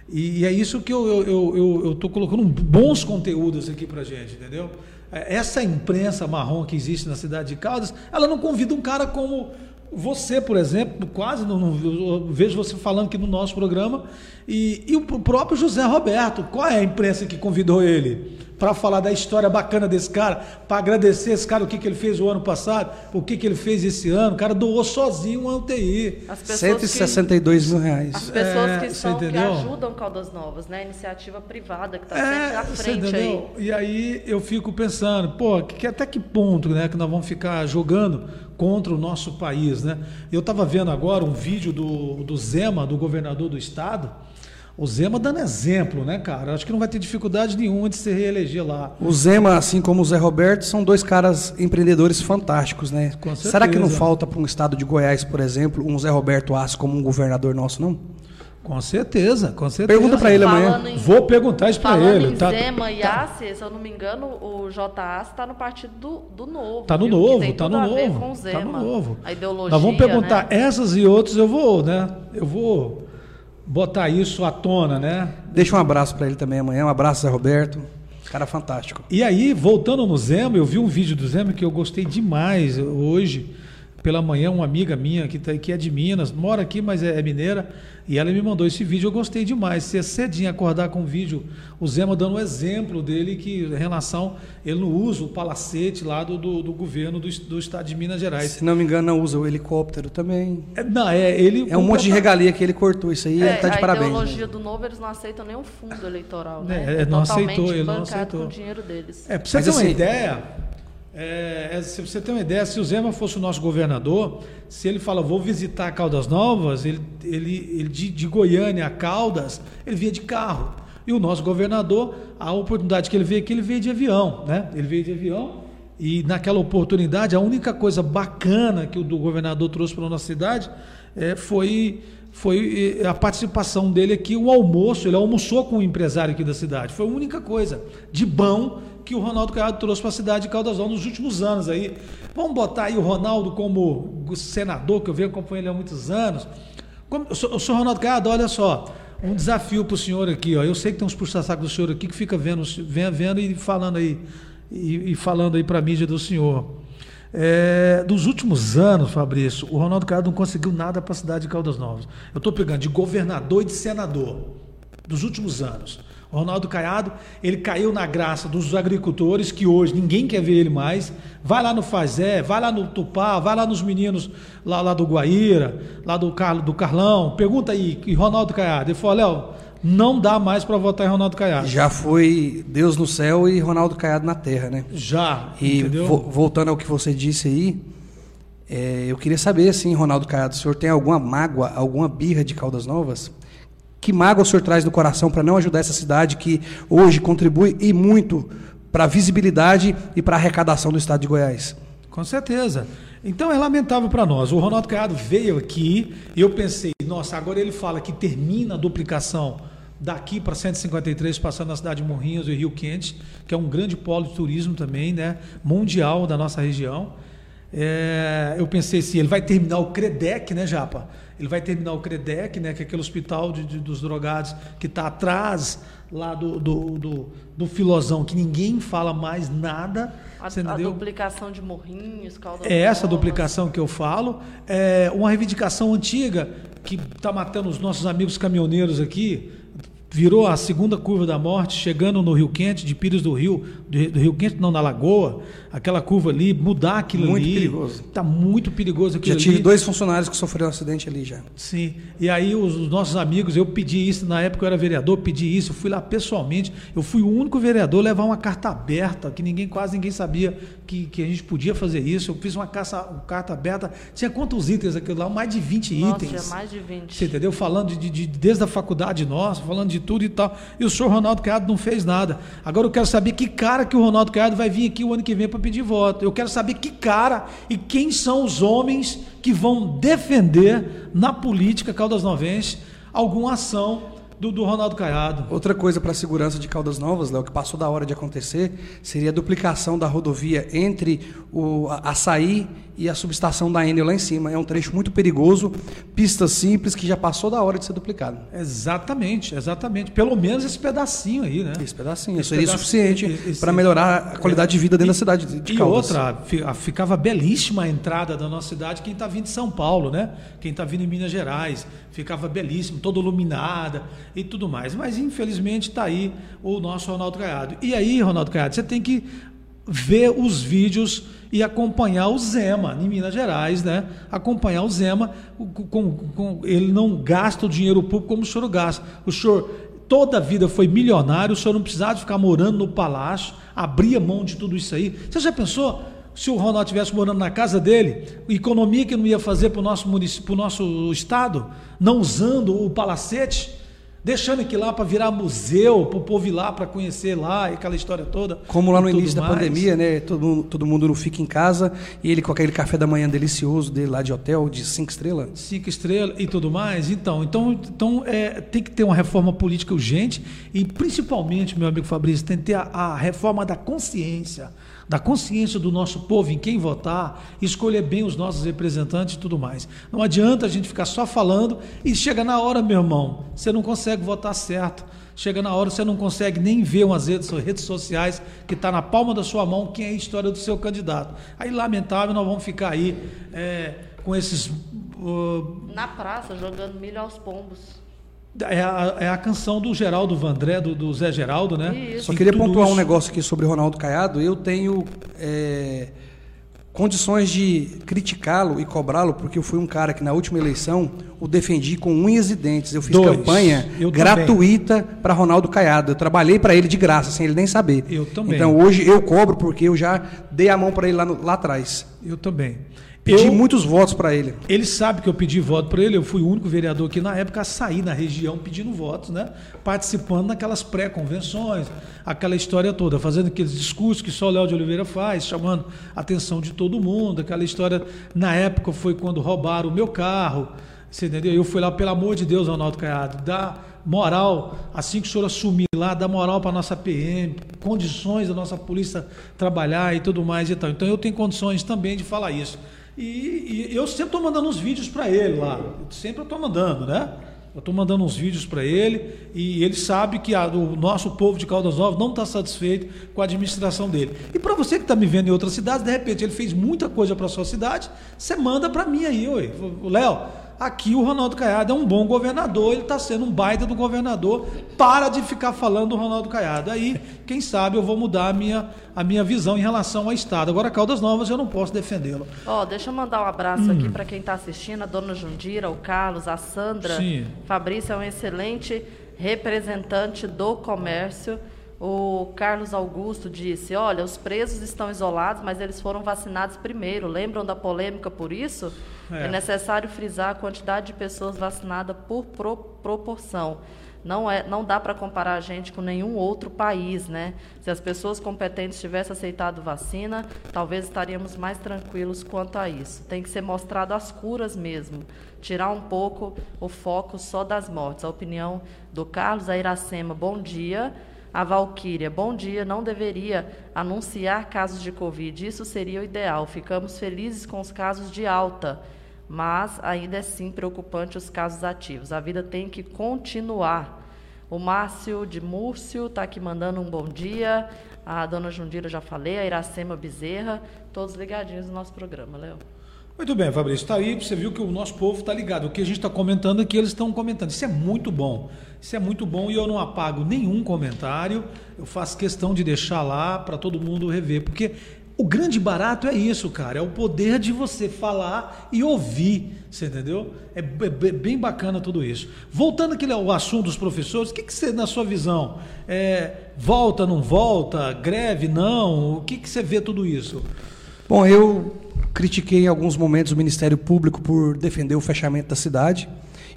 E, e, é isso que eu estou eu, eu, eu colocando bons conteúdos aqui para gente, entendeu? É, essa imprensa marrom que existe na cidade de Caldas, ela não convida um cara como você, por exemplo, quase não, não vejo você falando aqui no nosso programa, e, e, o próprio José Roberto, qual é a imprensa que convidou ele? Para falar da história bacana desse cara, para agradecer esse cara o que, que ele fez o ano passado, o que, que ele fez esse ano. O cara doou sozinho uma UTI. 162 que, mil reais. As pessoas é, que, são, que ajudam Caldas Novas, né? Iniciativa privada que está é, sempre à frente aí. E aí eu fico pensando, pô, que, até que ponto né, que nós vamos ficar jogando contra o nosso país, né? Eu estava vendo agora um vídeo do, do Zema, do governador do estado, o Zema dando exemplo, né, cara? Acho que não vai ter dificuldade nenhuma de se reeleger lá. O Zema, assim como o Zé Roberto, são dois caras empreendedores fantásticos, né? Será que não falta para um estado de Goiás, por exemplo, um Zé Roberto Aço como um governador nosso, não? Com certeza, com certeza. Pergunta para ele amanhã. Em, Vou perguntar isso para ele. Em tá, Zema e tá. Assi, se eu não me engano, o JA está no partido do, do Novo. Está no Novo, está no Novo. Está no Novo. A ideologia. Nós vamos perguntar né? essas e outras, eu vou, né? Eu vou botar isso à tona, né? Deixa um abraço para ele também amanhã. Um abraço, Zé Roberto. Cara fantástico. E aí, voltando no Zema, eu vi um vídeo do Zema que eu gostei demais hoje. Pela manhã, uma amiga minha que, tá, que é de Minas, mora aqui, mas é, é mineira e ela me mandou esse vídeo, eu gostei demais. Se é cedinho acordar com o vídeo, o Zema dando um exemplo dele que em relação, ele não usa o palacete lá do, do, do governo do, do, estado de Minas Gerais. Se não me engano, não usa o helicóptero também. É, não, é ele. É um monte de regalia que ele cortou isso aí, é, ele tá de a parabéns. A ideologia do novo eles não aceitam nem o fundo eleitoral, né? É, é não aceitou, ele não aceitou. com o dinheiro deles. É, para você Mas ter assim, uma ideia, é, é, se você tem uma ideia, se o Zema fosse o nosso governador, se ele fala, vou visitar Caldas Novas, ele, ele, ele de, de, Goiânia a Caldas, ele via de carro. E o nosso governador, a oportunidade que ele veio aqui, ele veio de avião, né? Ele veio de avião e naquela oportunidade, a única coisa bacana que o do governador trouxe para a nossa cidade é, foi, foi a participação dele aqui, o almoço, ele almoçou com um empresário aqui da cidade. Foi a única coisa de bom que o Ronaldo Caiado trouxe para a cidade de Caldas Novas nos últimos anos aí. Vamos botar aí o Ronaldo como senador, que eu venho acompanhando ele há muitos anos. Como, o senhor Ronaldo Caiado, olha só, um desafio para o senhor aqui. Ó. Eu sei que tem uns puxa-sacos do senhor aqui que fica vendo, vendo, vendo e falando aí, e, e falando aí para a mídia do senhor. É, dos últimos anos, Fabrício, o Ronaldo Caiado não conseguiu nada para a cidade de Caldas Novas. Eu estou pegando de governador e de senador dos últimos anos. Ronaldo Caiado, ele caiu na graça dos agricultores, que hoje ninguém quer ver ele mais. Vai lá no Fazé, vai lá no Tupá, vai lá nos meninos lá, lá do Guaíra, lá do, Carlo, do Carlão. Pergunta aí, e Ronaldo Caiado. Ele falou, Léo, não dá mais para votar em Ronaldo Caiado. Já foi Deus no céu e Ronaldo Caiado na terra, né? Já, E vo- voltando ao que você disse aí, é, eu queria saber, assim, Ronaldo Caiado, o senhor tem alguma mágoa, alguma birra de Caldas Novas? Que mágoa o senhor traz do coração para não ajudar essa cidade que hoje contribui e muito para a visibilidade e para a arrecadação do estado de Goiás? Com certeza. Então é lamentável para nós. O Ronaldo Caiado veio aqui e eu pensei, nossa, agora ele fala que termina a duplicação daqui para 153, passando na cidade de Morrinhos e Rio Quente, que é um grande polo de turismo também, né, mundial da nossa região. É, eu pensei assim, ele vai terminar o Credec, né, Japa? Ele vai terminar o Credec, né, que é aquele hospital de- de- dos drogados que está atrás lá do, do, do, do Filosão, que ninguém fala mais nada. A, a duplicação de Morrinhos, É essa duplicação que eu falo. É uma reivindicação antiga que está matando os nossos amigos caminhoneiros aqui. Virou a segunda curva da morte, chegando no Rio Quente, de Pires do Rio, do Rio, Quente, não, na Lagoa, aquela curva ali, mudar aquilo Muito ali. perigoso. Está muito perigoso aquilo Já tive ali. dois funcionários que sofreram um acidente ali já. Sim, e aí os, os nossos amigos, eu pedi isso, na época eu era vereador, pedi isso, eu fui lá pessoalmente, eu fui o único vereador levar uma carta aberta, que ninguém, quase ninguém sabia que, que a gente podia fazer isso, eu fiz uma, caça, uma carta aberta, tinha quantos itens aquilo lá? Mais de 20 Nossa, itens. tinha mais de 20. Você entendeu? Falando de, de- desde a faculdade nossa, falando de tudo e tal. E o senhor Ronaldo Caiado não fez nada. Agora eu quero saber que cara que o Ronaldo Caiado vai vir aqui o ano que vem para pedir voto. Eu quero saber que cara e quem são os homens que vão defender na política Caldas Novense alguma ação do, do Ronaldo Caiado. Outra coisa para a segurança de Caldas Novas, Léo, que passou da hora de acontecer, seria a duplicação da rodovia entre o Açaí e a subestação da Enel lá em cima. É um trecho muito perigoso, pista simples, que já passou da hora de ser duplicado. Exatamente, exatamente. Pelo menos esse pedacinho aí, né? Esse pedacinho Esse seria pedacinho, suficiente para melhorar a qualidade de vida dentro da cidade de E Caldas. outra, ficava belíssima a entrada da nossa cidade, quem está vindo de São Paulo, né? Quem está vindo em Minas Gerais, ficava belíssimo, toda iluminada e tudo mais. Mas infelizmente está aí o nosso Ronaldo Caiado. E aí, Ronaldo Caiado, você tem que ver os vídeos e acompanhar o Zema em Minas Gerais, né? Acompanhar o Zema, com, com- ele não gasta o dinheiro público como o senhor gasta. O senhor toda a vida foi milionário, o senhor não precisava ficar morando no palácio, abria mão de tudo isso aí. Você já pensou se o Ronaldo estivesse morando na casa dele, economia que não ia fazer para o nosso município, para o nosso estado, não usando o palacete, deixando aquilo lá para virar museu, para o povo ir lá para conhecer lá, e aquela história toda. Como lá no início da mais. pandemia, né? Todo mundo, todo mundo não fica em casa e ele com aquele café da manhã delicioso dele lá de hotel de cinco estrelas. cinco estrelas e tudo mais. Então, então, então é, tem que ter uma reforma política urgente e principalmente, meu amigo Fabrício, tem que ter a, a reforma da consciência, da consciência do nosso povo em quem votar, escolher bem os nossos representantes e tudo mais. Não adianta a gente ficar só falando e chega na hora, meu irmão, você não consegue votar certo. Chega na hora, você não consegue nem ver umas redes, redes sociais que está na palma da sua mão quem é a história do seu candidato. Aí, lamentável, nós vamos ficar aí é, com esses uh, Na praça, jogando milho aos pombos. É a, é a canção do Geraldo Vandré, do, do Zé Geraldo, né? Isso. Só queria pontuar um isso- negócio aqui sobre Ronaldo Caiado. Eu tenho é, condições de criticá-lo e cobrá-lo, porque eu fui um cara que na última eleição o defendi com unhas e dentes. Eu fiz Dois. campanha Eu gratuita para Ronaldo Caiado. Eu trabalhei para ele de graça, sem ele nem saber. Eu também. Então hoje eu cobro porque eu já dei a mão para ele lá, no- lá atrás. Eu também. Pedi Eu- muitos votos para ele. Ele sabe que eu pedi voto para ele, eu fui o único vereador que na época a sair na região pedindo votos, né? Participando naquelas pré-convenções, aquela história toda, fazendo aqueles discursos que só o Léo de Oliveira faz, chamando a atenção de todo mundo, aquela história, na época foi quando roubaram o meu carro, você entendeu? Eu fui lá, pelo amor de Deus, Ronaldo Caiado, dá moral, assim que o senhor assumir lá, dá moral para a nossa PM, condições da nossa polícia trabalhar e tudo mais e tal. Então eu tenho condições também de falar isso. E, e eu sempre estou mandando uns vídeos para ele lá. Sempre eu estou mandando, né? Eu estou mandando uns vídeos para ele e ele sabe que a, o nosso povo de Caldas Novas não está satisfeito com a administração dele. E para você que está me vendo em outras cidades, de repente ele fez muita coisa para sua cidade, você manda para mim aí, oi. Léo, aqui o Ronaldo Caiado é um bom governador, ele está sendo um baita do governador. Para de ficar falando do Ronaldo Caiado. Aí, quem sabe, eu vou mudar a minha, a minha visão em relação ao Estado. Agora, Caldas Novas, eu não posso defendê-lo. Ó, deixa eu mandar um abraço Hum. aqui para quem está assistindo, a dona Jundira, o Carlos, a Sandra. Sim. Fabrício é um excelente representante do comércio. O Carlos Augusto disse: Olha, os presos estão isolados, mas eles foram vacinados primeiro. Lembram da polêmica por isso? É. É, necessário frisar a quantidade de pessoas vacinadas por pro- proporção. Não, é, não dá para comparar a gente com nenhum outro país, né? Se as pessoas competentes tivessem aceitado vacina, talvez estaríamos mais tranquilos quanto a isso. Tem que ser mostrado as curas mesmo. Tirar um pouco o foco só das mortes. A opinião do Carlos a Iracema, bom dia. A Valquíria, bom dia. Não deveria anunciar casos de Covid. Isso seria o ideal. Ficamos felizes com os casos de alta mas ainda é sim preocupante os casos ativos. A vida tem que continuar. O Márcio de Múrcio está aqui mandando um bom dia. A dona Jundira já falei, a Iracema Bezerra, todos ligadinhos no nosso programa, Léo. Muito bem, Fabrício, está aí, você viu que o nosso povo está ligado. O que a gente está comentando aqui, eles estão comentando. Isso é muito bom. Isso é muito bom e eu não apago nenhum comentário. Eu faço questão de deixar lá para todo mundo rever, porque o grande barato é isso, cara. É o poder de você falar e ouvir. Você entendeu? É bem bacana tudo isso. Voltando aquele ao assunto dos professores, o que, que você, na sua visão, é, volta, não volta, greve, não? O que, que você vê tudo isso? Bom, eu critiquei em alguns momentos o Ministério Público por defender o fechamento da cidade.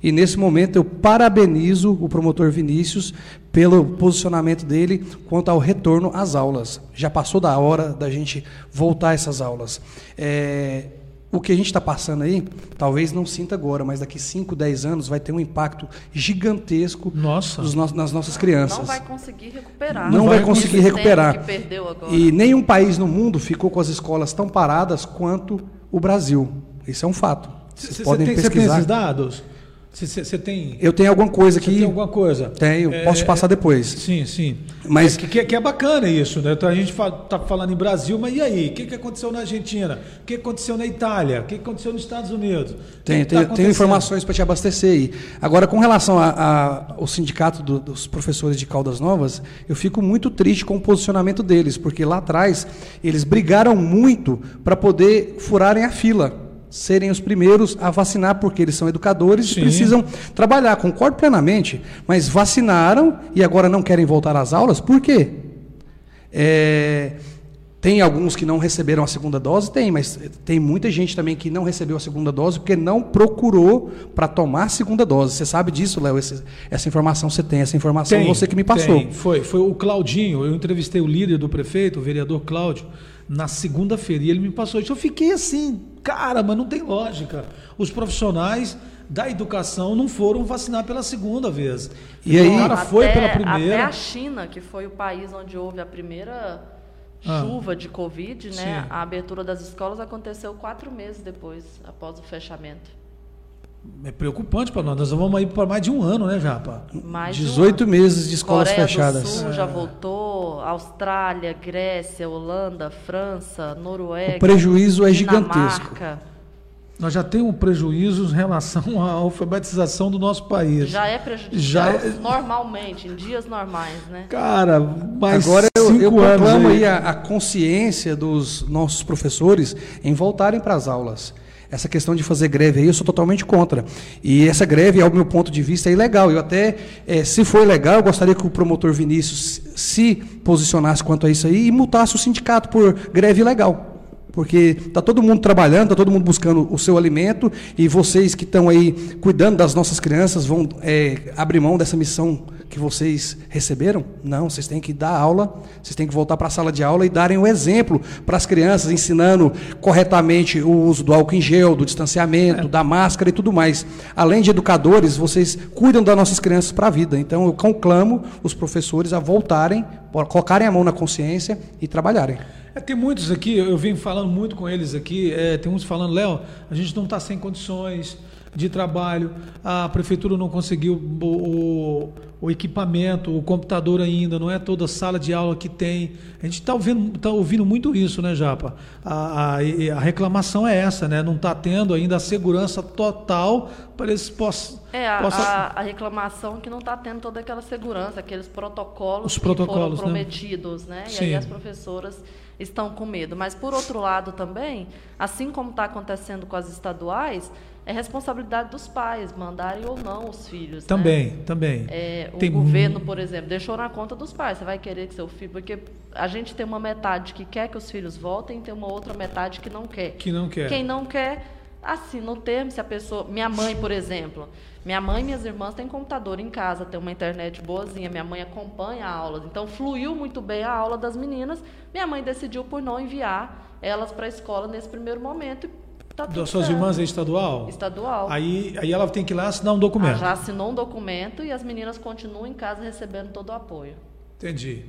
E nesse momento eu parabenizo o promotor Vinícius pelo posicionamento dele quanto ao retorno às aulas. Já passou da hora da gente voltar essas aulas. É, o que a gente está passando aí, talvez não sinta agora, mas daqui 5, 10 anos vai ter um impacto gigantesco Nossa. dos no- nas nossas crianças. Não vai conseguir recuperar. Não vai conseguir recuperar. Que perdeu agora. E nenhum país no mundo ficou com as escolas tão paradas quanto o Brasil. Isso é um fato. Vocês Você podem tem, você tem pesquisar. esses dados? Você- tem. Eu tenho alguma coisa aqui. tem alguma coisa? Tenho, É, posso te passar depois. Sim, sim. Mas- É que, que- é bacana isso, né? Então, a gente está falando em Brasil, mas e aí? O que, que aconteceu na Argentina? O que aconteceu na Itália? O que aconteceu nos Estados Unidos? Que tá tenho, informações para te abastecer aí. Agora, com relação a- a- ao sindicato do- dos professores de Caldas Novas, eu fico muito triste com o posicionamento deles, porque lá atrás eles brigaram muito para poder furarem a fila, serem os primeiros a vacinar, porque eles são educadores Sim. e precisam trabalhar. Concordo plenamente, mas vacinaram e agora não querem voltar às aulas, por quê? É, tem alguns que não receberam a segunda dose? Tem, mas tem muita gente também que não recebeu a segunda dose porque não procurou para tomar a segunda dose. Você sabe disso, Léo? Essa informação você tem, essa informação Tem, você que me passou. tem. Foi, foi o Claudinho. Eu entrevistei o líder do prefeito, o vereador Cláudio, na segunda-feira. E ele me passou isso. Eu fiquei assim, cara, mas não tem lógica. Os profissionais da educação não foram vacinar pela segunda vez. E aí- O cara foi até, pela primeira. Até a China, que foi o país onde houve a primeira Ah. chuva de Covid, né? Sim. A abertura das escolas aconteceu quatro meses depois, após o fechamento. É preocupante para nós. Nós vamos aí para mais de um ano, né, Japa? Mais de um 18 ano. meses de escolas Coreia fechadas. Do Sul já voltou, Austrália, Grécia, Holanda, França, Noruega. O prejuízo é Dinamarca. gigantesco. Nós já temos prejuízo em relação à alfabetização do nosso país. Já é prejudicial Já é- normalmente, em dias normais, né? Cara, mais Agora eu, cinco eu anos proclamo aí. aí a, a consciência dos nossos professores em voltarem para as aulas. Essa questão de fazer greve aí, eu sou totalmente contra. E essa greve, ao meu ponto de vista, é ilegal. Eu até, eh, se for legal, eu gostaria que o promotor Vinícius se posicionasse quanto a isso aí e multasse o sindicato por greve ilegal. Porque está todo mundo trabalhando, está todo mundo buscando o seu alimento, e vocês que estão aí cuidando das nossas crianças vão eh, abrir mão dessa missão que vocês receberam? Não, vocês têm que dar aula, vocês têm que voltar para a sala de aula e darem o exemplo para as crianças, ensinando corretamente o uso do álcool em gel, do distanciamento, da máscara e tudo mais. Além de educadores, vocês cuidam das nossas crianças para a vida. Então eu conclamo os professores a voltarem, colocarem a mão na consciência e trabalharem. É, tem muitos aqui, eu venho falando muito com eles aqui, é, tem uns falando, Léo, a gente não está sem condições, de trabalho, a prefeitura não conseguiu o, o, o equipamento, o computador ainda, não é toda sala de aula que tem. A gente está ouvindo, tá ouvindo muito isso, né, Japa? A, a, a reclamação é essa, né? Não está tendo ainda a segurança total para eles possam. É, a, possa... a, a reclamação que não está tendo toda aquela segurança, aqueles protocolos, Os protocolos que foram prometidos, né? E Sim. aí as professoras estão com medo. Mas, por outro lado, também, assim como está acontecendo com as estaduais, é responsabilidade dos pais mandarem ou não os filhos. né? Também, também. É, o Tem governo, por exemplo, deixou na conta dos pais. Você vai querer que seu filho. Porque a gente tem uma metade que quer que os filhos voltem e tem uma outra metade que não quer. Que não quer. Quem não quer, assina o termo. Se a pessoa. Minha mãe, por exemplo. Minha mãe e minhas irmãs têm computador em casa, tem uma internet boazinha. Minha mãe acompanha a aula. Então, fluiu muito bem a aula das meninas. Minha mãe decidiu por não enviar elas para a escola nesse primeiro momento. Tá tudo Das suas certo. irmãs é estadual? Estadual. Aí, aí ela tem que ir lá assinar um documento. Ela já assinou um documento e as meninas continuam em casa recebendo todo o apoio. Entendi.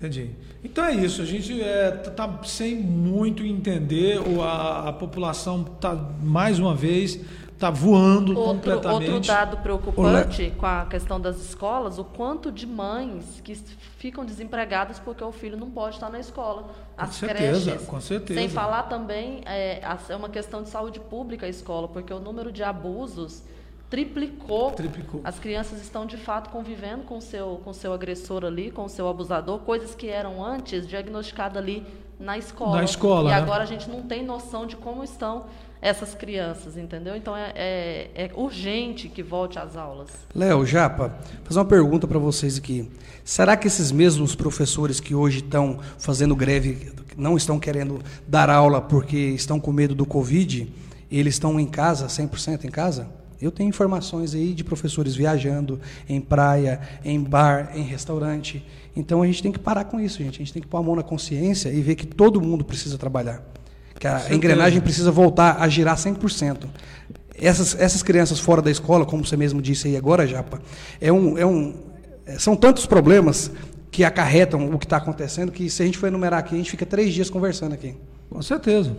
Entendi. Então é isso, a gente é, tá tá sem muito entender, o- a, a população está, mais uma vez, está voando Outro, completamente. outro dado preocupante com a questão das escolas, o quanto de mães que ficam desempregadas porque o filho não pode estar na escola. As certeza, creches. com certeza. Sem falar também, é, é uma questão de saúde pública a escola, porque o número de abusos triplicou. Triplicou. As crianças estão de fato convivendo com o seu, com seu agressor ali, com o seu abusador, coisas que eram antes diagnosticadas ali na escola. Na escola, E né? agora a gente não tem noção de como estão essas crianças, entendeu? Então é, é- é urgente que volte às aulas. Léo, Japa, fazer uma pergunta para vocês aqui. Será que esses mesmos professores que hoje estão fazendo greve, não estão querendo dar aula porque estão com medo do Covid, eles estão em casa, 100% em casa? Eu tenho informações aí de professores viajando em praia, em bar, em restaurante. Então a gente tem que parar com isso, gente. A gente tem que pôr a mão na consciência e ver que todo mundo precisa trabalhar. Que a certeza. engrenagem precisa voltar a girar 100%. Essas, essas crianças fora da escola, como você mesmo disse aí agora, Japa, é um, é um, é- são tantos problemas que acarretam o que está acontecendo que se a gente for enumerar aqui, a gente fica três dias conversando aqui. Com certeza.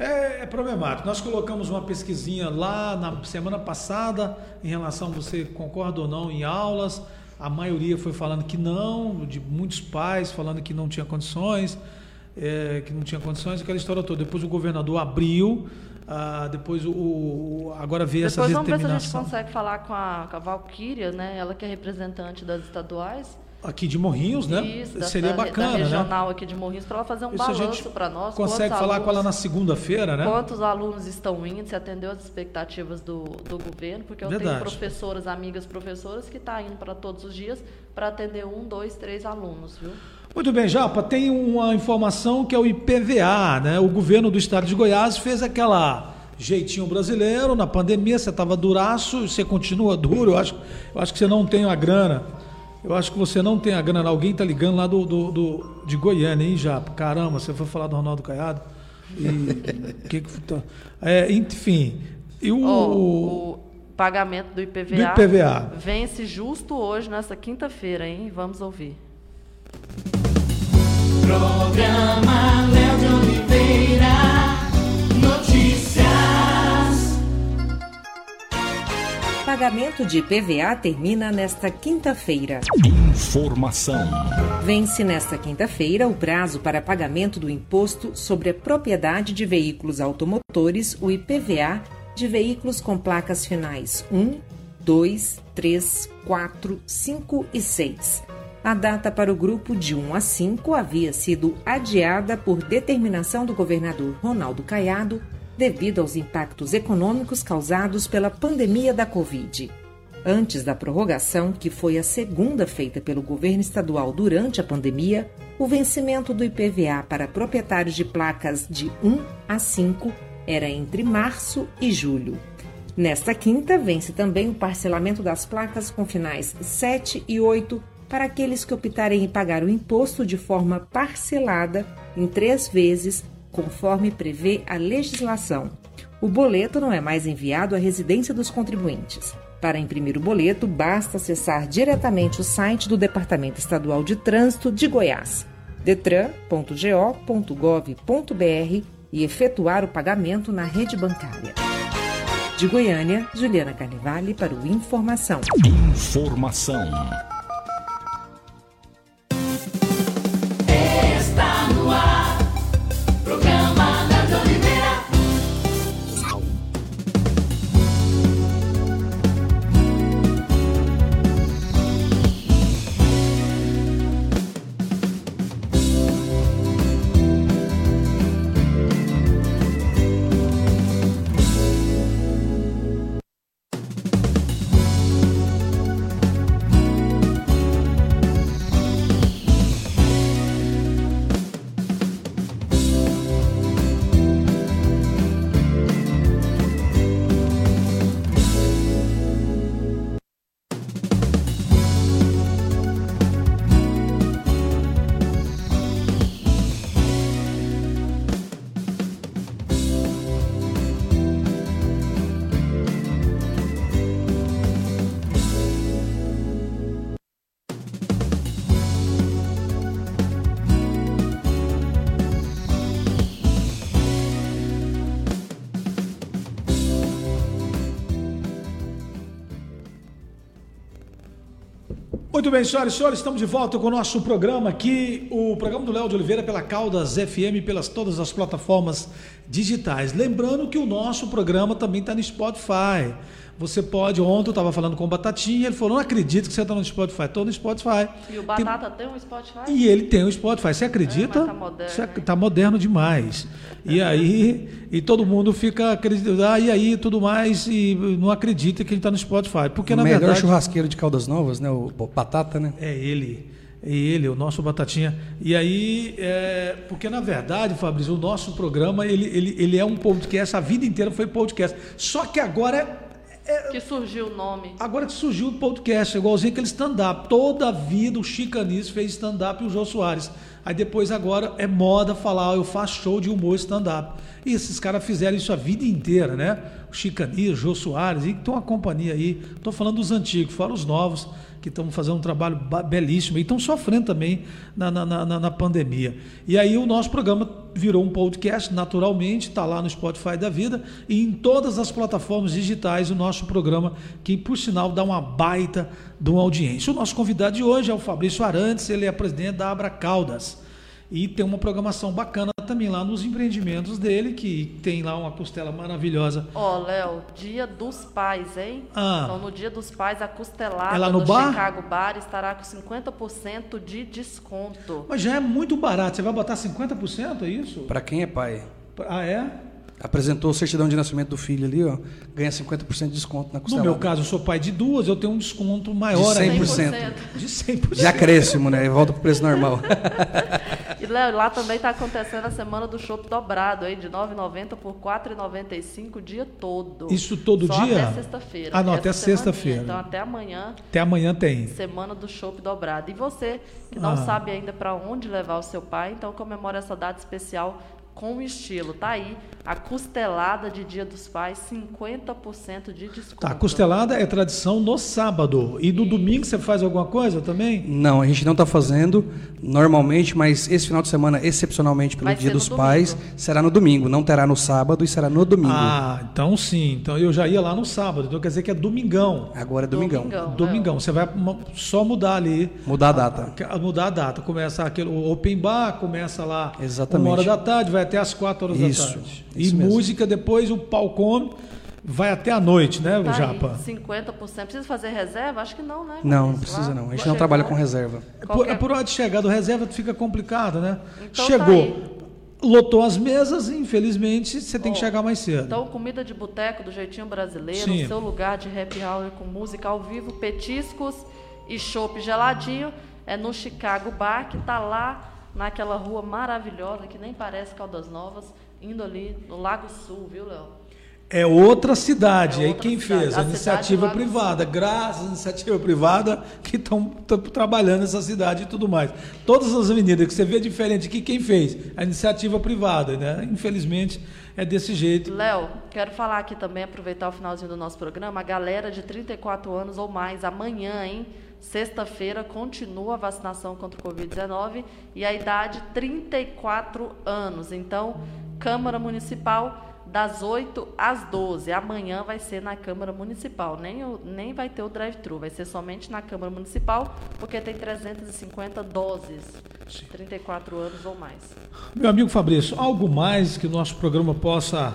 É, é problemático. Nós colocamos uma pesquisinha lá na semana passada em relação, você concorda ou não, em aulas. A maioria foi falando que não, de muitos pais falando que não tinha condições, é, que não tinha condições, aquela história toda. Depois o governador abriu, ah, depois o, o- agora veio essa Depois vamos ver se a gente determinação. consegue falar com a, com a Valquíria, né? Ela que é representante das estaduais. Aqui de Morrinhos, né? Isso, da, Seria bacana, da né? regional aqui de Morrinhos, para ela fazer um Isso balanço para nós. Consegue falar com ela na alunos- segunda-feira, né? Quantos alunos estão indo, se atendeu às expectativas do, do governo, porque eu Verdade. tenho professoras, amigas professoras, que estão indo para todos os dias para atender um, dois, três alunos, viu? Muito bem, Japa, tem uma informação que é o IPVA, né? O governo do estado de Goiás fez aquela jeitinho brasileiro, na pandemia você estava duraço, você continua duro, eu acho, eu acho que você não tem a grana. Eu acho que você não tem a grana. Alguém tá ligando lá do, do, do- de Goiânia, hein, Japa? Caramba, você foi falar do Ronaldo Caiado? E, (laughs) que que tá- é, enfim, e o, Ó, o pagamento do IPVA, Do IPVA. vence justo hoje, nessa quinta-feira, hein? Vamos ouvir. Programa Léo de Oliveira. Pagamento de IPVA termina nesta quinta-feira. Informação. Vence nesta quinta-feira o prazo para pagamento do Imposto sobre a Propriedade de Veículos Automotores, o IPVA, de veículos com placas finais 1, 2, 3, 4, 5 e 6. A data para o grupo de 1 a 5 havia sido adiada por determinação do governador Ronaldo Caiado devido aos impactos econômicos causados pela pandemia da Covid. Antes da prorrogação, que foi a segunda feita pelo governo estadual durante a pandemia, o vencimento do IPVA para proprietários de placas de 1 a 5 era entre março e julho. Nesta quinta, vence também o parcelamento das placas com finais 7 e 8 para aqueles que optarem em pagar o imposto de forma parcelada em três vezes, conforme prevê a legislação. O boleto não é mais enviado à residência dos contribuintes. Para imprimir o boleto, basta acessar diretamente o site do Departamento Estadual de Trânsito de Goiás, detran.go.gov.br e efetuar o pagamento na rede bancária. De Goiânia, Juliana Carnevale para o Informação. Informação. Muito bem, senhoras e senhores, estamos de volta com o nosso programa aqui, o programa do Léo de Oliveira pela Caldas FM, pelas todas as plataformas digitais. Lembrando que o nosso programa também está no Spotify. Você pode, ontem eu estava falando com o Batatinha, ele falou, não acredito que você está no Spotify. Estou no Spotify. E o Tem- Batata tem, um Spotify? E ele tem o Spotify, você acredita? É, mas tá moderno, Você tá moderno demais. E aí, e todo mundo fica acreditando, ah, e aí, tudo mais, e não acredita que ele está no Spotify. Porque, o na melhor verdade. churrasqueiro de Caldas Novas, né? O o Batata, né? É ele. É ele, o nosso Batatinha. E aí, é, porque na verdade, Fabrício, o nosso programa, ele, ele, ele é um podcast, a vida inteira foi podcast. Só que agora é, Que surgiu o nome. Agora que surgiu o podcast, igualzinho aquele stand-up. Toda a vida o Chicanis fez stand-up e o Jô Soares. Aí depois agora é moda falar, "Ah, eu faço show de humor stand-up. E esses caras fizeram isso a vida inteira, né? O Chicanis, o Jô Soares, e tem uma companhia aí. Estou falando dos antigos, fora os novos, que estão fazendo um trabalho ba- belíssimo e estão sofrendo também na, na, na, na pandemia. E aí o nosso programa virou um podcast, naturalmente, está lá no Spotify da vida e em todas as plataformas digitais o nosso programa, que por sinal dá uma baita de uma audiência. O nosso convidado de hoje é o Fabrício Arantes, ele é presidente da Abra Caldas. E tem uma programação bacana também lá nos empreendimentos dele, que tem lá uma costela maravilhosa. Ó, Léo, dia dos pais, hein? Ah. Então, no dia dos pais, a costelada É lá no do bar? Chicago Bar estará com 50% de desconto. Mas já é muito barato, você vai botar 50%, é isso? Para quem é pai. Ah, é? Apresentou o certidão de nascimento do filho ali, ó. Ganha 50% de desconto na No costelada. meu caso, eu sou pai de duas, eu tenho um desconto maior De ainda. 100%. De 100%. De acréscimo, né? E volta pro preço normal. (laughs) E Léo, lá também está acontecendo a semana do chopp dobrado, hein? De R$ 9,90 por R$ 4,95 o dia todo. Isso todo Só dia? até sexta-feira. Ah, não, até sexta-feira. Então, até amanhã, Até amanhã tem. semana do chopp dobrado. E você, que não Ah. sabe ainda para onde levar o seu pai, então comemora essa data especial com estilo. Tá aí, a costelada de Dia dos Pais, 50% de desconto. Tá, a costelada é tradição no sábado. E no domingo você faz alguma coisa também? Não, a gente não está fazendo normalmente, mas esse final de semana, excepcionalmente pelo Vai Dia dos Pais, domingo. será no domingo. Não terá no sábado e será no domingo. Ah, então sim. Então eu já ia lá no sábado. Então quer dizer que é domingão. Agora é domingão. Domingão. Domingão. Você vai só mudar ali. Mudar a data. a- Mudar a data. Começa aquele o open bar, começa lá Exatamente. uma hora da tarde, vai até as quatro horas Isso, da tarde. isso e mesmo. música, depois o pau come, vai até a noite, né, Tá Japa? aí, 50%. Precisa fazer reserva? Acho que não, né? Não, não precisa não. A gente chegou. não trabalha com reserva. Por, Qualquer- por hora de chegar do reserva fica complicado, né? Então Chegou, tá lotou as mesas, infelizmente você tem que Ó, chegar mais cedo. Então, comida de boteco do jeitinho brasileiro, Sim. o seu lugar de happy hour com música ao vivo, petiscos e chopp geladinho é no Chicago Bar, que tá lá naquela rua maravilhosa que nem parece Caldas Novas, indo ali no Lago Sul, viu, Léo? É outra cidade. É Aí outra quem cidade. fez? A A iniciativa privada. Graças à iniciativa privada que estão trabalhando nessa cidade e tudo mais. Todas as avenidas que você vê diferente aqui, quem fez? A iniciativa privada, né? Infelizmente é desse jeito. Léo, quero falar aqui também, aproveitar o finalzinho do nosso programa, a galera de 34 anos ou mais, amanhã, hein? Sexta-feira continua a vacinação contra o Covid-19 e a idade 34 anos. Então, Câmara Municipal das 8 às 12. Amanhã vai ser na Câmara Municipal. Nem, o, nem vai ter o drive-thru, vai ser somente na Câmara Municipal, porque tem 350 doses, 34 anos ou mais. Meu amigo Fabrício, algo mais que o nosso programa possa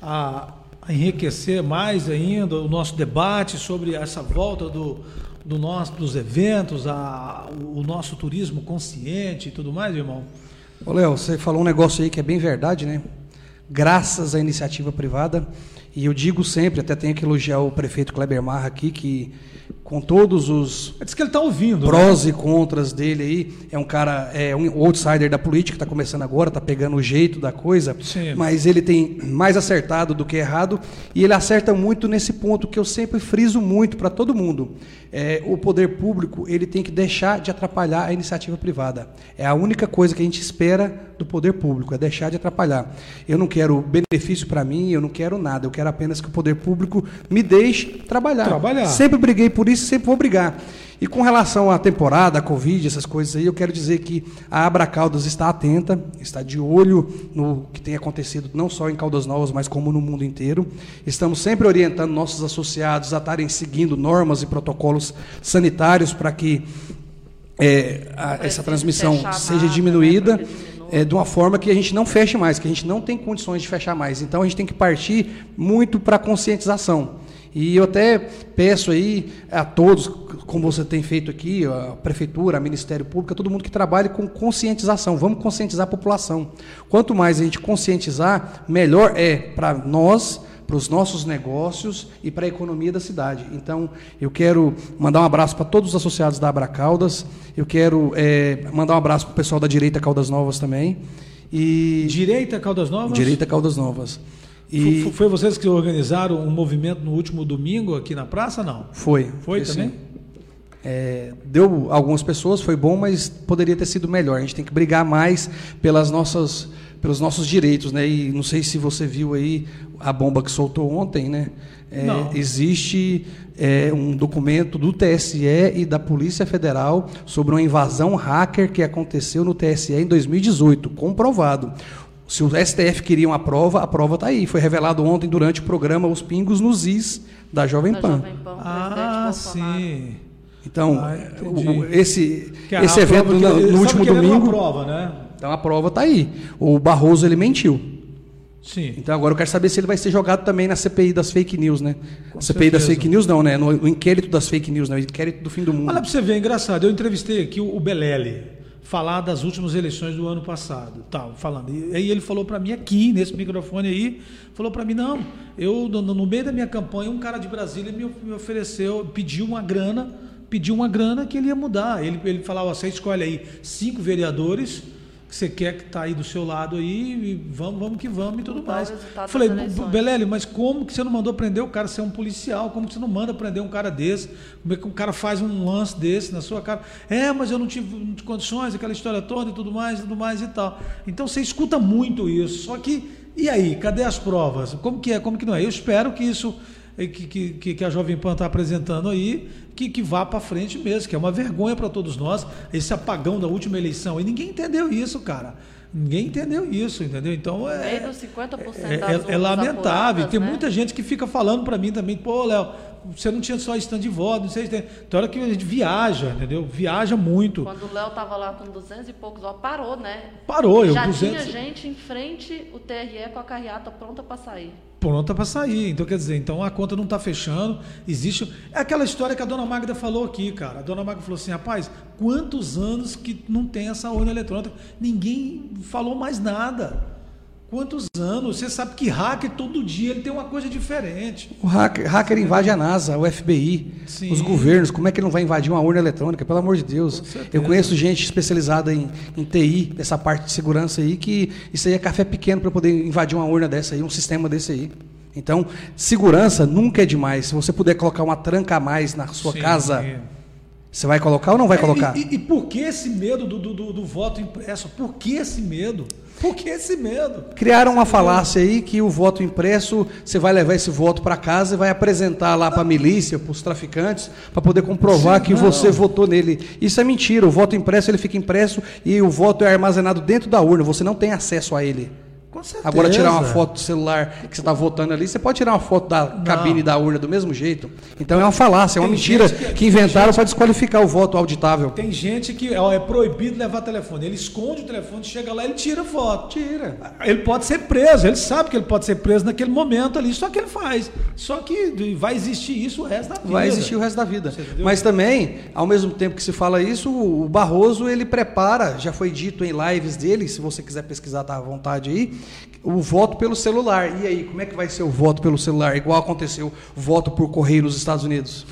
a enriquecer mais ainda o nosso debate sobre essa volta do, do nosso, dos eventos, a, o, nosso turismo consciente e tudo mais, irmão? Ô, Léo, você falou um negócio aí que é bem verdade, né? Graças à iniciativa privada, e eu digo sempre, até tenho que elogiar o prefeito Kleber Marra aqui, que com todos os Diz que ele está ouvindo. prós né? e contras dele aí, é um cara, é um outsider da política, está começando agora, está pegando o jeito da coisa, Sim. mas ele tem mais acertado do que errado, e ele acerta muito nesse ponto que eu sempre friso muito para todo mundo. É, o poder público ele tem que deixar de atrapalhar a iniciativa privada. É a única coisa que a gente espera do poder público, é deixar de atrapalhar. Eu não quero benefício para mim, eu não quero nada, eu quero apenas que o poder público me deixe trabalhar. Trabalhar. Sempre briguei por isso, sempre vou brigar. E com relação à temporada, à Covid, essas coisas aí, eu quero dizer que a Abra Caldas está atenta, está de olho no que tem acontecido, não só em Caldas Novas, mas como no mundo inteiro. Estamos sempre orientando nossos associados a estarem seguindo normas e protocolos sanitários para que é, a- essa transmissão seja diminuída né, porque diminua. é, de uma forma que a gente não feche mais, que a gente não tem condições de fechar mais. Então a gente tem que partir muito para a conscientização. E eu até peço aí a todos, como você tem feito aqui, a prefeitura, a Ministério Público, a todo mundo que trabalhe com conscientização. Vamos conscientizar a população. Quanto mais a gente conscientizar, melhor é para nós, para os nossos negócios e para a economia da cidade. Então, eu quero mandar um abraço para todos os associados da Abra Caldas. Eu quero eh, mandar um abraço para o pessoal da Direita Caldas Novas também. E Direita Caldas Novas? Direita Caldas Novas. E f- Foi vocês que organizaram um movimento no último domingo aqui na praça, não? foi. Foi sim. também? É, deu algumas pessoas, foi bom, mas poderia ter sido melhor. A gente tem que brigar mais pelas nossas, pelos nossos direitos, né? E não sei se você viu aí a bomba que soltou ontem, né? É, existe é, um documento do TSE e da Polícia Federal sobre uma invasão hacker que aconteceu no TSE em 2018, comprovado. Se o STF queria uma prova, a prova está aí. Foi revelado ontem durante o programa Os Pingos nos Is da Jovem Da Pan. Jovem Pan, Ah, sim. Então, Ah, o- esse, esse evento que- no, no último querendo uma domingo, prova, né? então a prova está aí. O Barroso ele mentiu. Sim. Então agora eu quero saber se ele vai ser jogado também na CPI das fake news, né? CPI das certeza. fake news não, né? No, no inquérito das fake news, né? O inquérito do fim do mundo. Olha para você ver, é engraçado. Eu entrevistei aqui o o Belelli, falar das últimas eleições do ano passado, tal, falando. E aí ele falou para mim aqui, nesse microfone aí, falou para mim, não, eu no, meio da minha campanha, um cara de Brasília me, ofereceu, pediu uma grana, pediu uma grana que ele ia mudar. Ele, ele falava, você escolhe aí cinco vereadores que você quer que tá aí do seu lado aí, e vamos, vamos que vamos e tudo Mudar o mais. Falei. Belélio, mas como que você não mandou prender o cara ser um policial? Como que você não manda prender um cara desse? Como é que um cara faz um lance desse na sua cara? É, mas eu não tive, não tive condições, aquela história toda e tudo mais, e tudo mais e tal. Então você escuta muito isso. Só que, e aí, cadê as provas? Como que é, como que não é? Eu espero que isso que, que, que a Jovem Pan está apresentando aí, que, que vá para frente mesmo, que é uma vergonha para todos nós, esse apagão da última eleição. E ninguém entendeu isso, cara. Ninguém entendeu isso, entendeu? Então é. Meio dos 50% É, é- é urnas lamentável. apuradas, Tem né? muita gente que fica falando para mim também, pô, Léo, você não tinha só stand de voto, não sei se tem. Tem hora que a gente viaja, entendeu? Viaja muito. Quando o Léo tava lá com 200 e poucos, ó, parou, né? Parou, eu Já 200. tinha gente em frente, o TRE com a carreata pronta para sair. pronta para sair. Então, quer dizer, então a conta não está fechando. Existe. É aquela história que a dona Magda falou aqui, cara. A dona Magda falou assim: rapaz, quantos anos que não tem essa urna eletrônica? Ninguém falou mais nada. Quantos anos? Você sabe que hacker todo dia ele tem uma coisa diferente. O hacker, hacker invade a NASA, o FBI, Sim. os governos. Como é que ele não vai invadir uma urna eletrônica? Pelo amor de Deus. Eu conheço gente especializada em, em TI, nessa parte de segurança aí, que isso aí é café pequeno para poder invadir uma urna dessa aí, um sistema desse aí. Então, segurança nunca é demais. Se você puder colocar uma tranca a mais na sua Sim. casa, você vai colocar ou não vai É, colocar? E, e- e por que esse medo do, do- do- do voto impresso? Por que esse medo? Por que esse medo? Criaram uma falácia aí que o voto impresso, você vai levar esse voto para casa e vai apresentar lá para a milícia, para os traficantes, para poder comprovar Sim, que você votou nele. Isso é mentira. O voto impresso ele fica impresso e o voto é armazenado dentro da urna. Você não tem acesso a ele. Com certeza. Agora, tirar uma foto do celular que você está votando ali, você pode tirar uma foto da cabine da urna do mesmo jeito. Então é uma falácia, é uma Tem mentira que- que, inventaram para desqualificar o voto auditável. Tem gente que ó, é proibido levar telefone. Ele esconde o telefone, chega lá, ele tira foto. Tira. Ele pode ser preso, ele sabe que ele pode ser preso naquele momento ali, só que ele faz. Só que vai existir isso o resto da vida. Vai existir o resto da vida. Mas também, ao mesmo tempo que se fala isso, o Barroso ele prepara, já foi dito em lives dele, se você quiser pesquisar, tá à vontade aí, o voto pelo celular. E aí, como é que vai ser o voto pelo celular? Igual aconteceu o voto por correio nos Estados Unidos.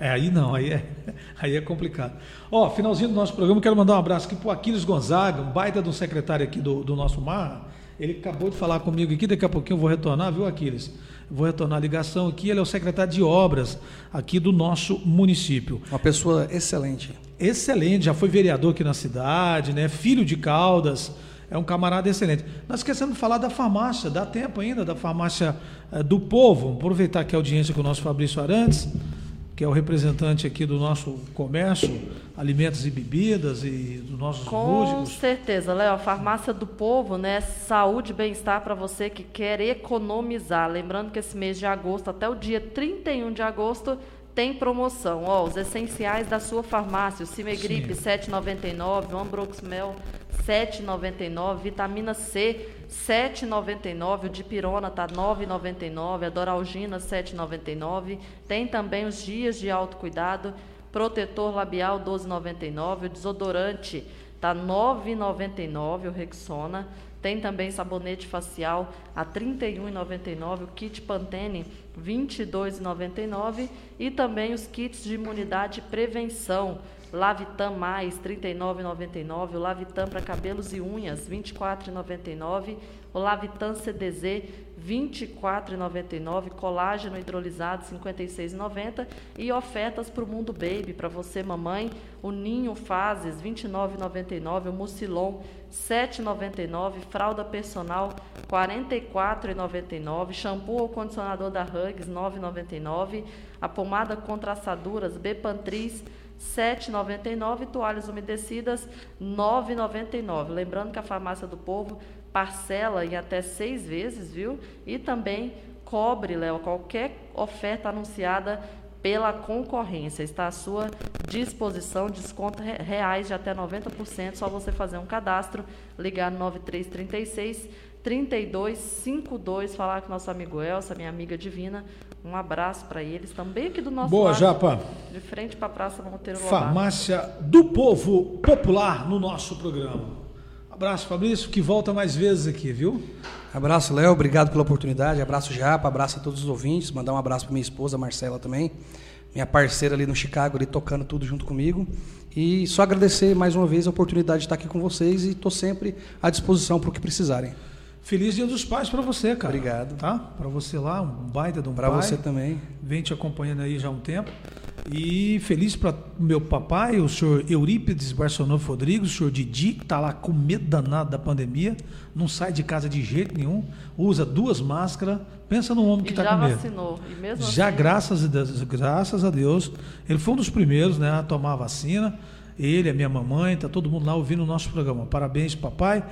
É, aí não, aí é, (laughs) aí é complicado. Ó, finalzinho do nosso programa, quero mandar um abraço aqui pro Aquiles Gonzaga, um baita de um secretário aqui do, do nosso Mar. Ele acabou de falar comigo aqui, daqui a pouquinho eu vou retornar, viu, Aquiles? Vou retornar a ligação aqui, ele é o secretário de obras aqui do nosso município. Uma pessoa excelente. Excelente, já foi vereador aqui na cidade, né? Filho de Caldas, é um camarada excelente. Nós esquecemos de falar da farmácia, dá tempo ainda, da farmácia eh, do povo. Vamos aproveitar aqui a audiência com o nosso Fabrício Arantes, que é o representante aqui do nosso comércio, alimentos e bebidas e dos nossos Com músicos. certeza, Léo. A farmácia do povo, né? Saúde e bem-estar para você que quer economizar. Lembrando que esse mês de agosto, até o dia 31 de agosto, tem promoção. Ó, os essenciais da sua farmácia: o Cimegripe, Sim. 7,99, o Ambroxmel, 7,99, vitamina C, 7,99, o Dipirona tá 9,99, a Doralgina 7,99. Tem também os dias de autocuidado, protetor labial 12,99, o desodorante tá 9,99, o Rexona. Tem também sabonete facial a R$ 31,99, o kit Pantene R$ 22,99 e também os kits de imunidade e prevenção. Lavitam Mais, R$ 39,99. O Lavitam para cabelos e unhas, R$ 24,99. O Lavitam CDZ, R$ 24,99. Colágeno hidrolisado, R$ 56,90. E ofertas para o Mundo Baby, para você, mamãe. O Ninho Fases, R$ 29,99. O Mucilon, R$ 7,99. Fralda personal, R$ 44,99. Shampoo ou condicionador da Hugs, R$ 9,99. A pomada contra assaduras Bepantris, R$ 7,99 toalhas umedecidas R$ 9,99. Lembrando que a farmácia do povo parcela em até seis vezes, viu? E também cobre, Léo, qualquer oferta anunciada pela concorrência. Está à sua disposição, desconto re- reais de até 90%. Só você fazer um cadastro, ligar no 9336 3252, falar com nosso amigo Elsa, minha amiga divina. Um abraço para eles, também aqui do nosso Boa, lado, Japa. de frente para a Praça Monteiro Lobato. Farmácia do Povo Popular no nosso programa. Abraço, Fabrício, que volta mais vezes aqui, viu? Abraço, Léo, obrigado pela oportunidade. Abraço, Japa, abraço a todos os ouvintes. Mandar um abraço para minha esposa, Marcela, também. Minha parceira ali no Chicago, ali tocando tudo junto comigo. E só agradecer mais uma vez a oportunidade de estar aqui com vocês e estou sempre à disposição para o que precisarem. Feliz Dia dos Pais para você, cara. Obrigado. Tá? Para você lá, um baita de um Para pai. você também. Vem te acompanhando aí já há um tempo. E feliz para meu papai, o senhor Eurípides Barçonov Rodrigues, o senhor Didi, que está lá com medo danado da pandemia, não sai de casa de jeito nenhum, usa duas máscaras. Pensa no homem que está já com medo. vacinou. E mesmo Já assim, graças a, Deus, graças a Deus, ele foi um dos primeiros né, a tomar a vacina. Ele, a minha mamãe, tá todo mundo lá ouvindo o nosso programa. Parabéns, papai.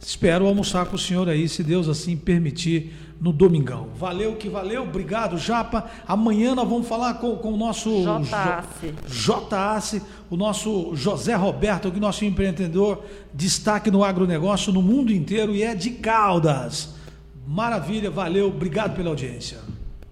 Espero almoçar com o senhor aí, se Deus assim permitir, no domingão. Valeu que valeu, obrigado, Japa. Amanhã nós vamos falar com, com o nosso J-Ace. O nosso José Roberto, que é nosso empreendedor, destaque no agronegócio no mundo inteiro e é de Caldas. Maravilha, valeu, obrigado pela audiência.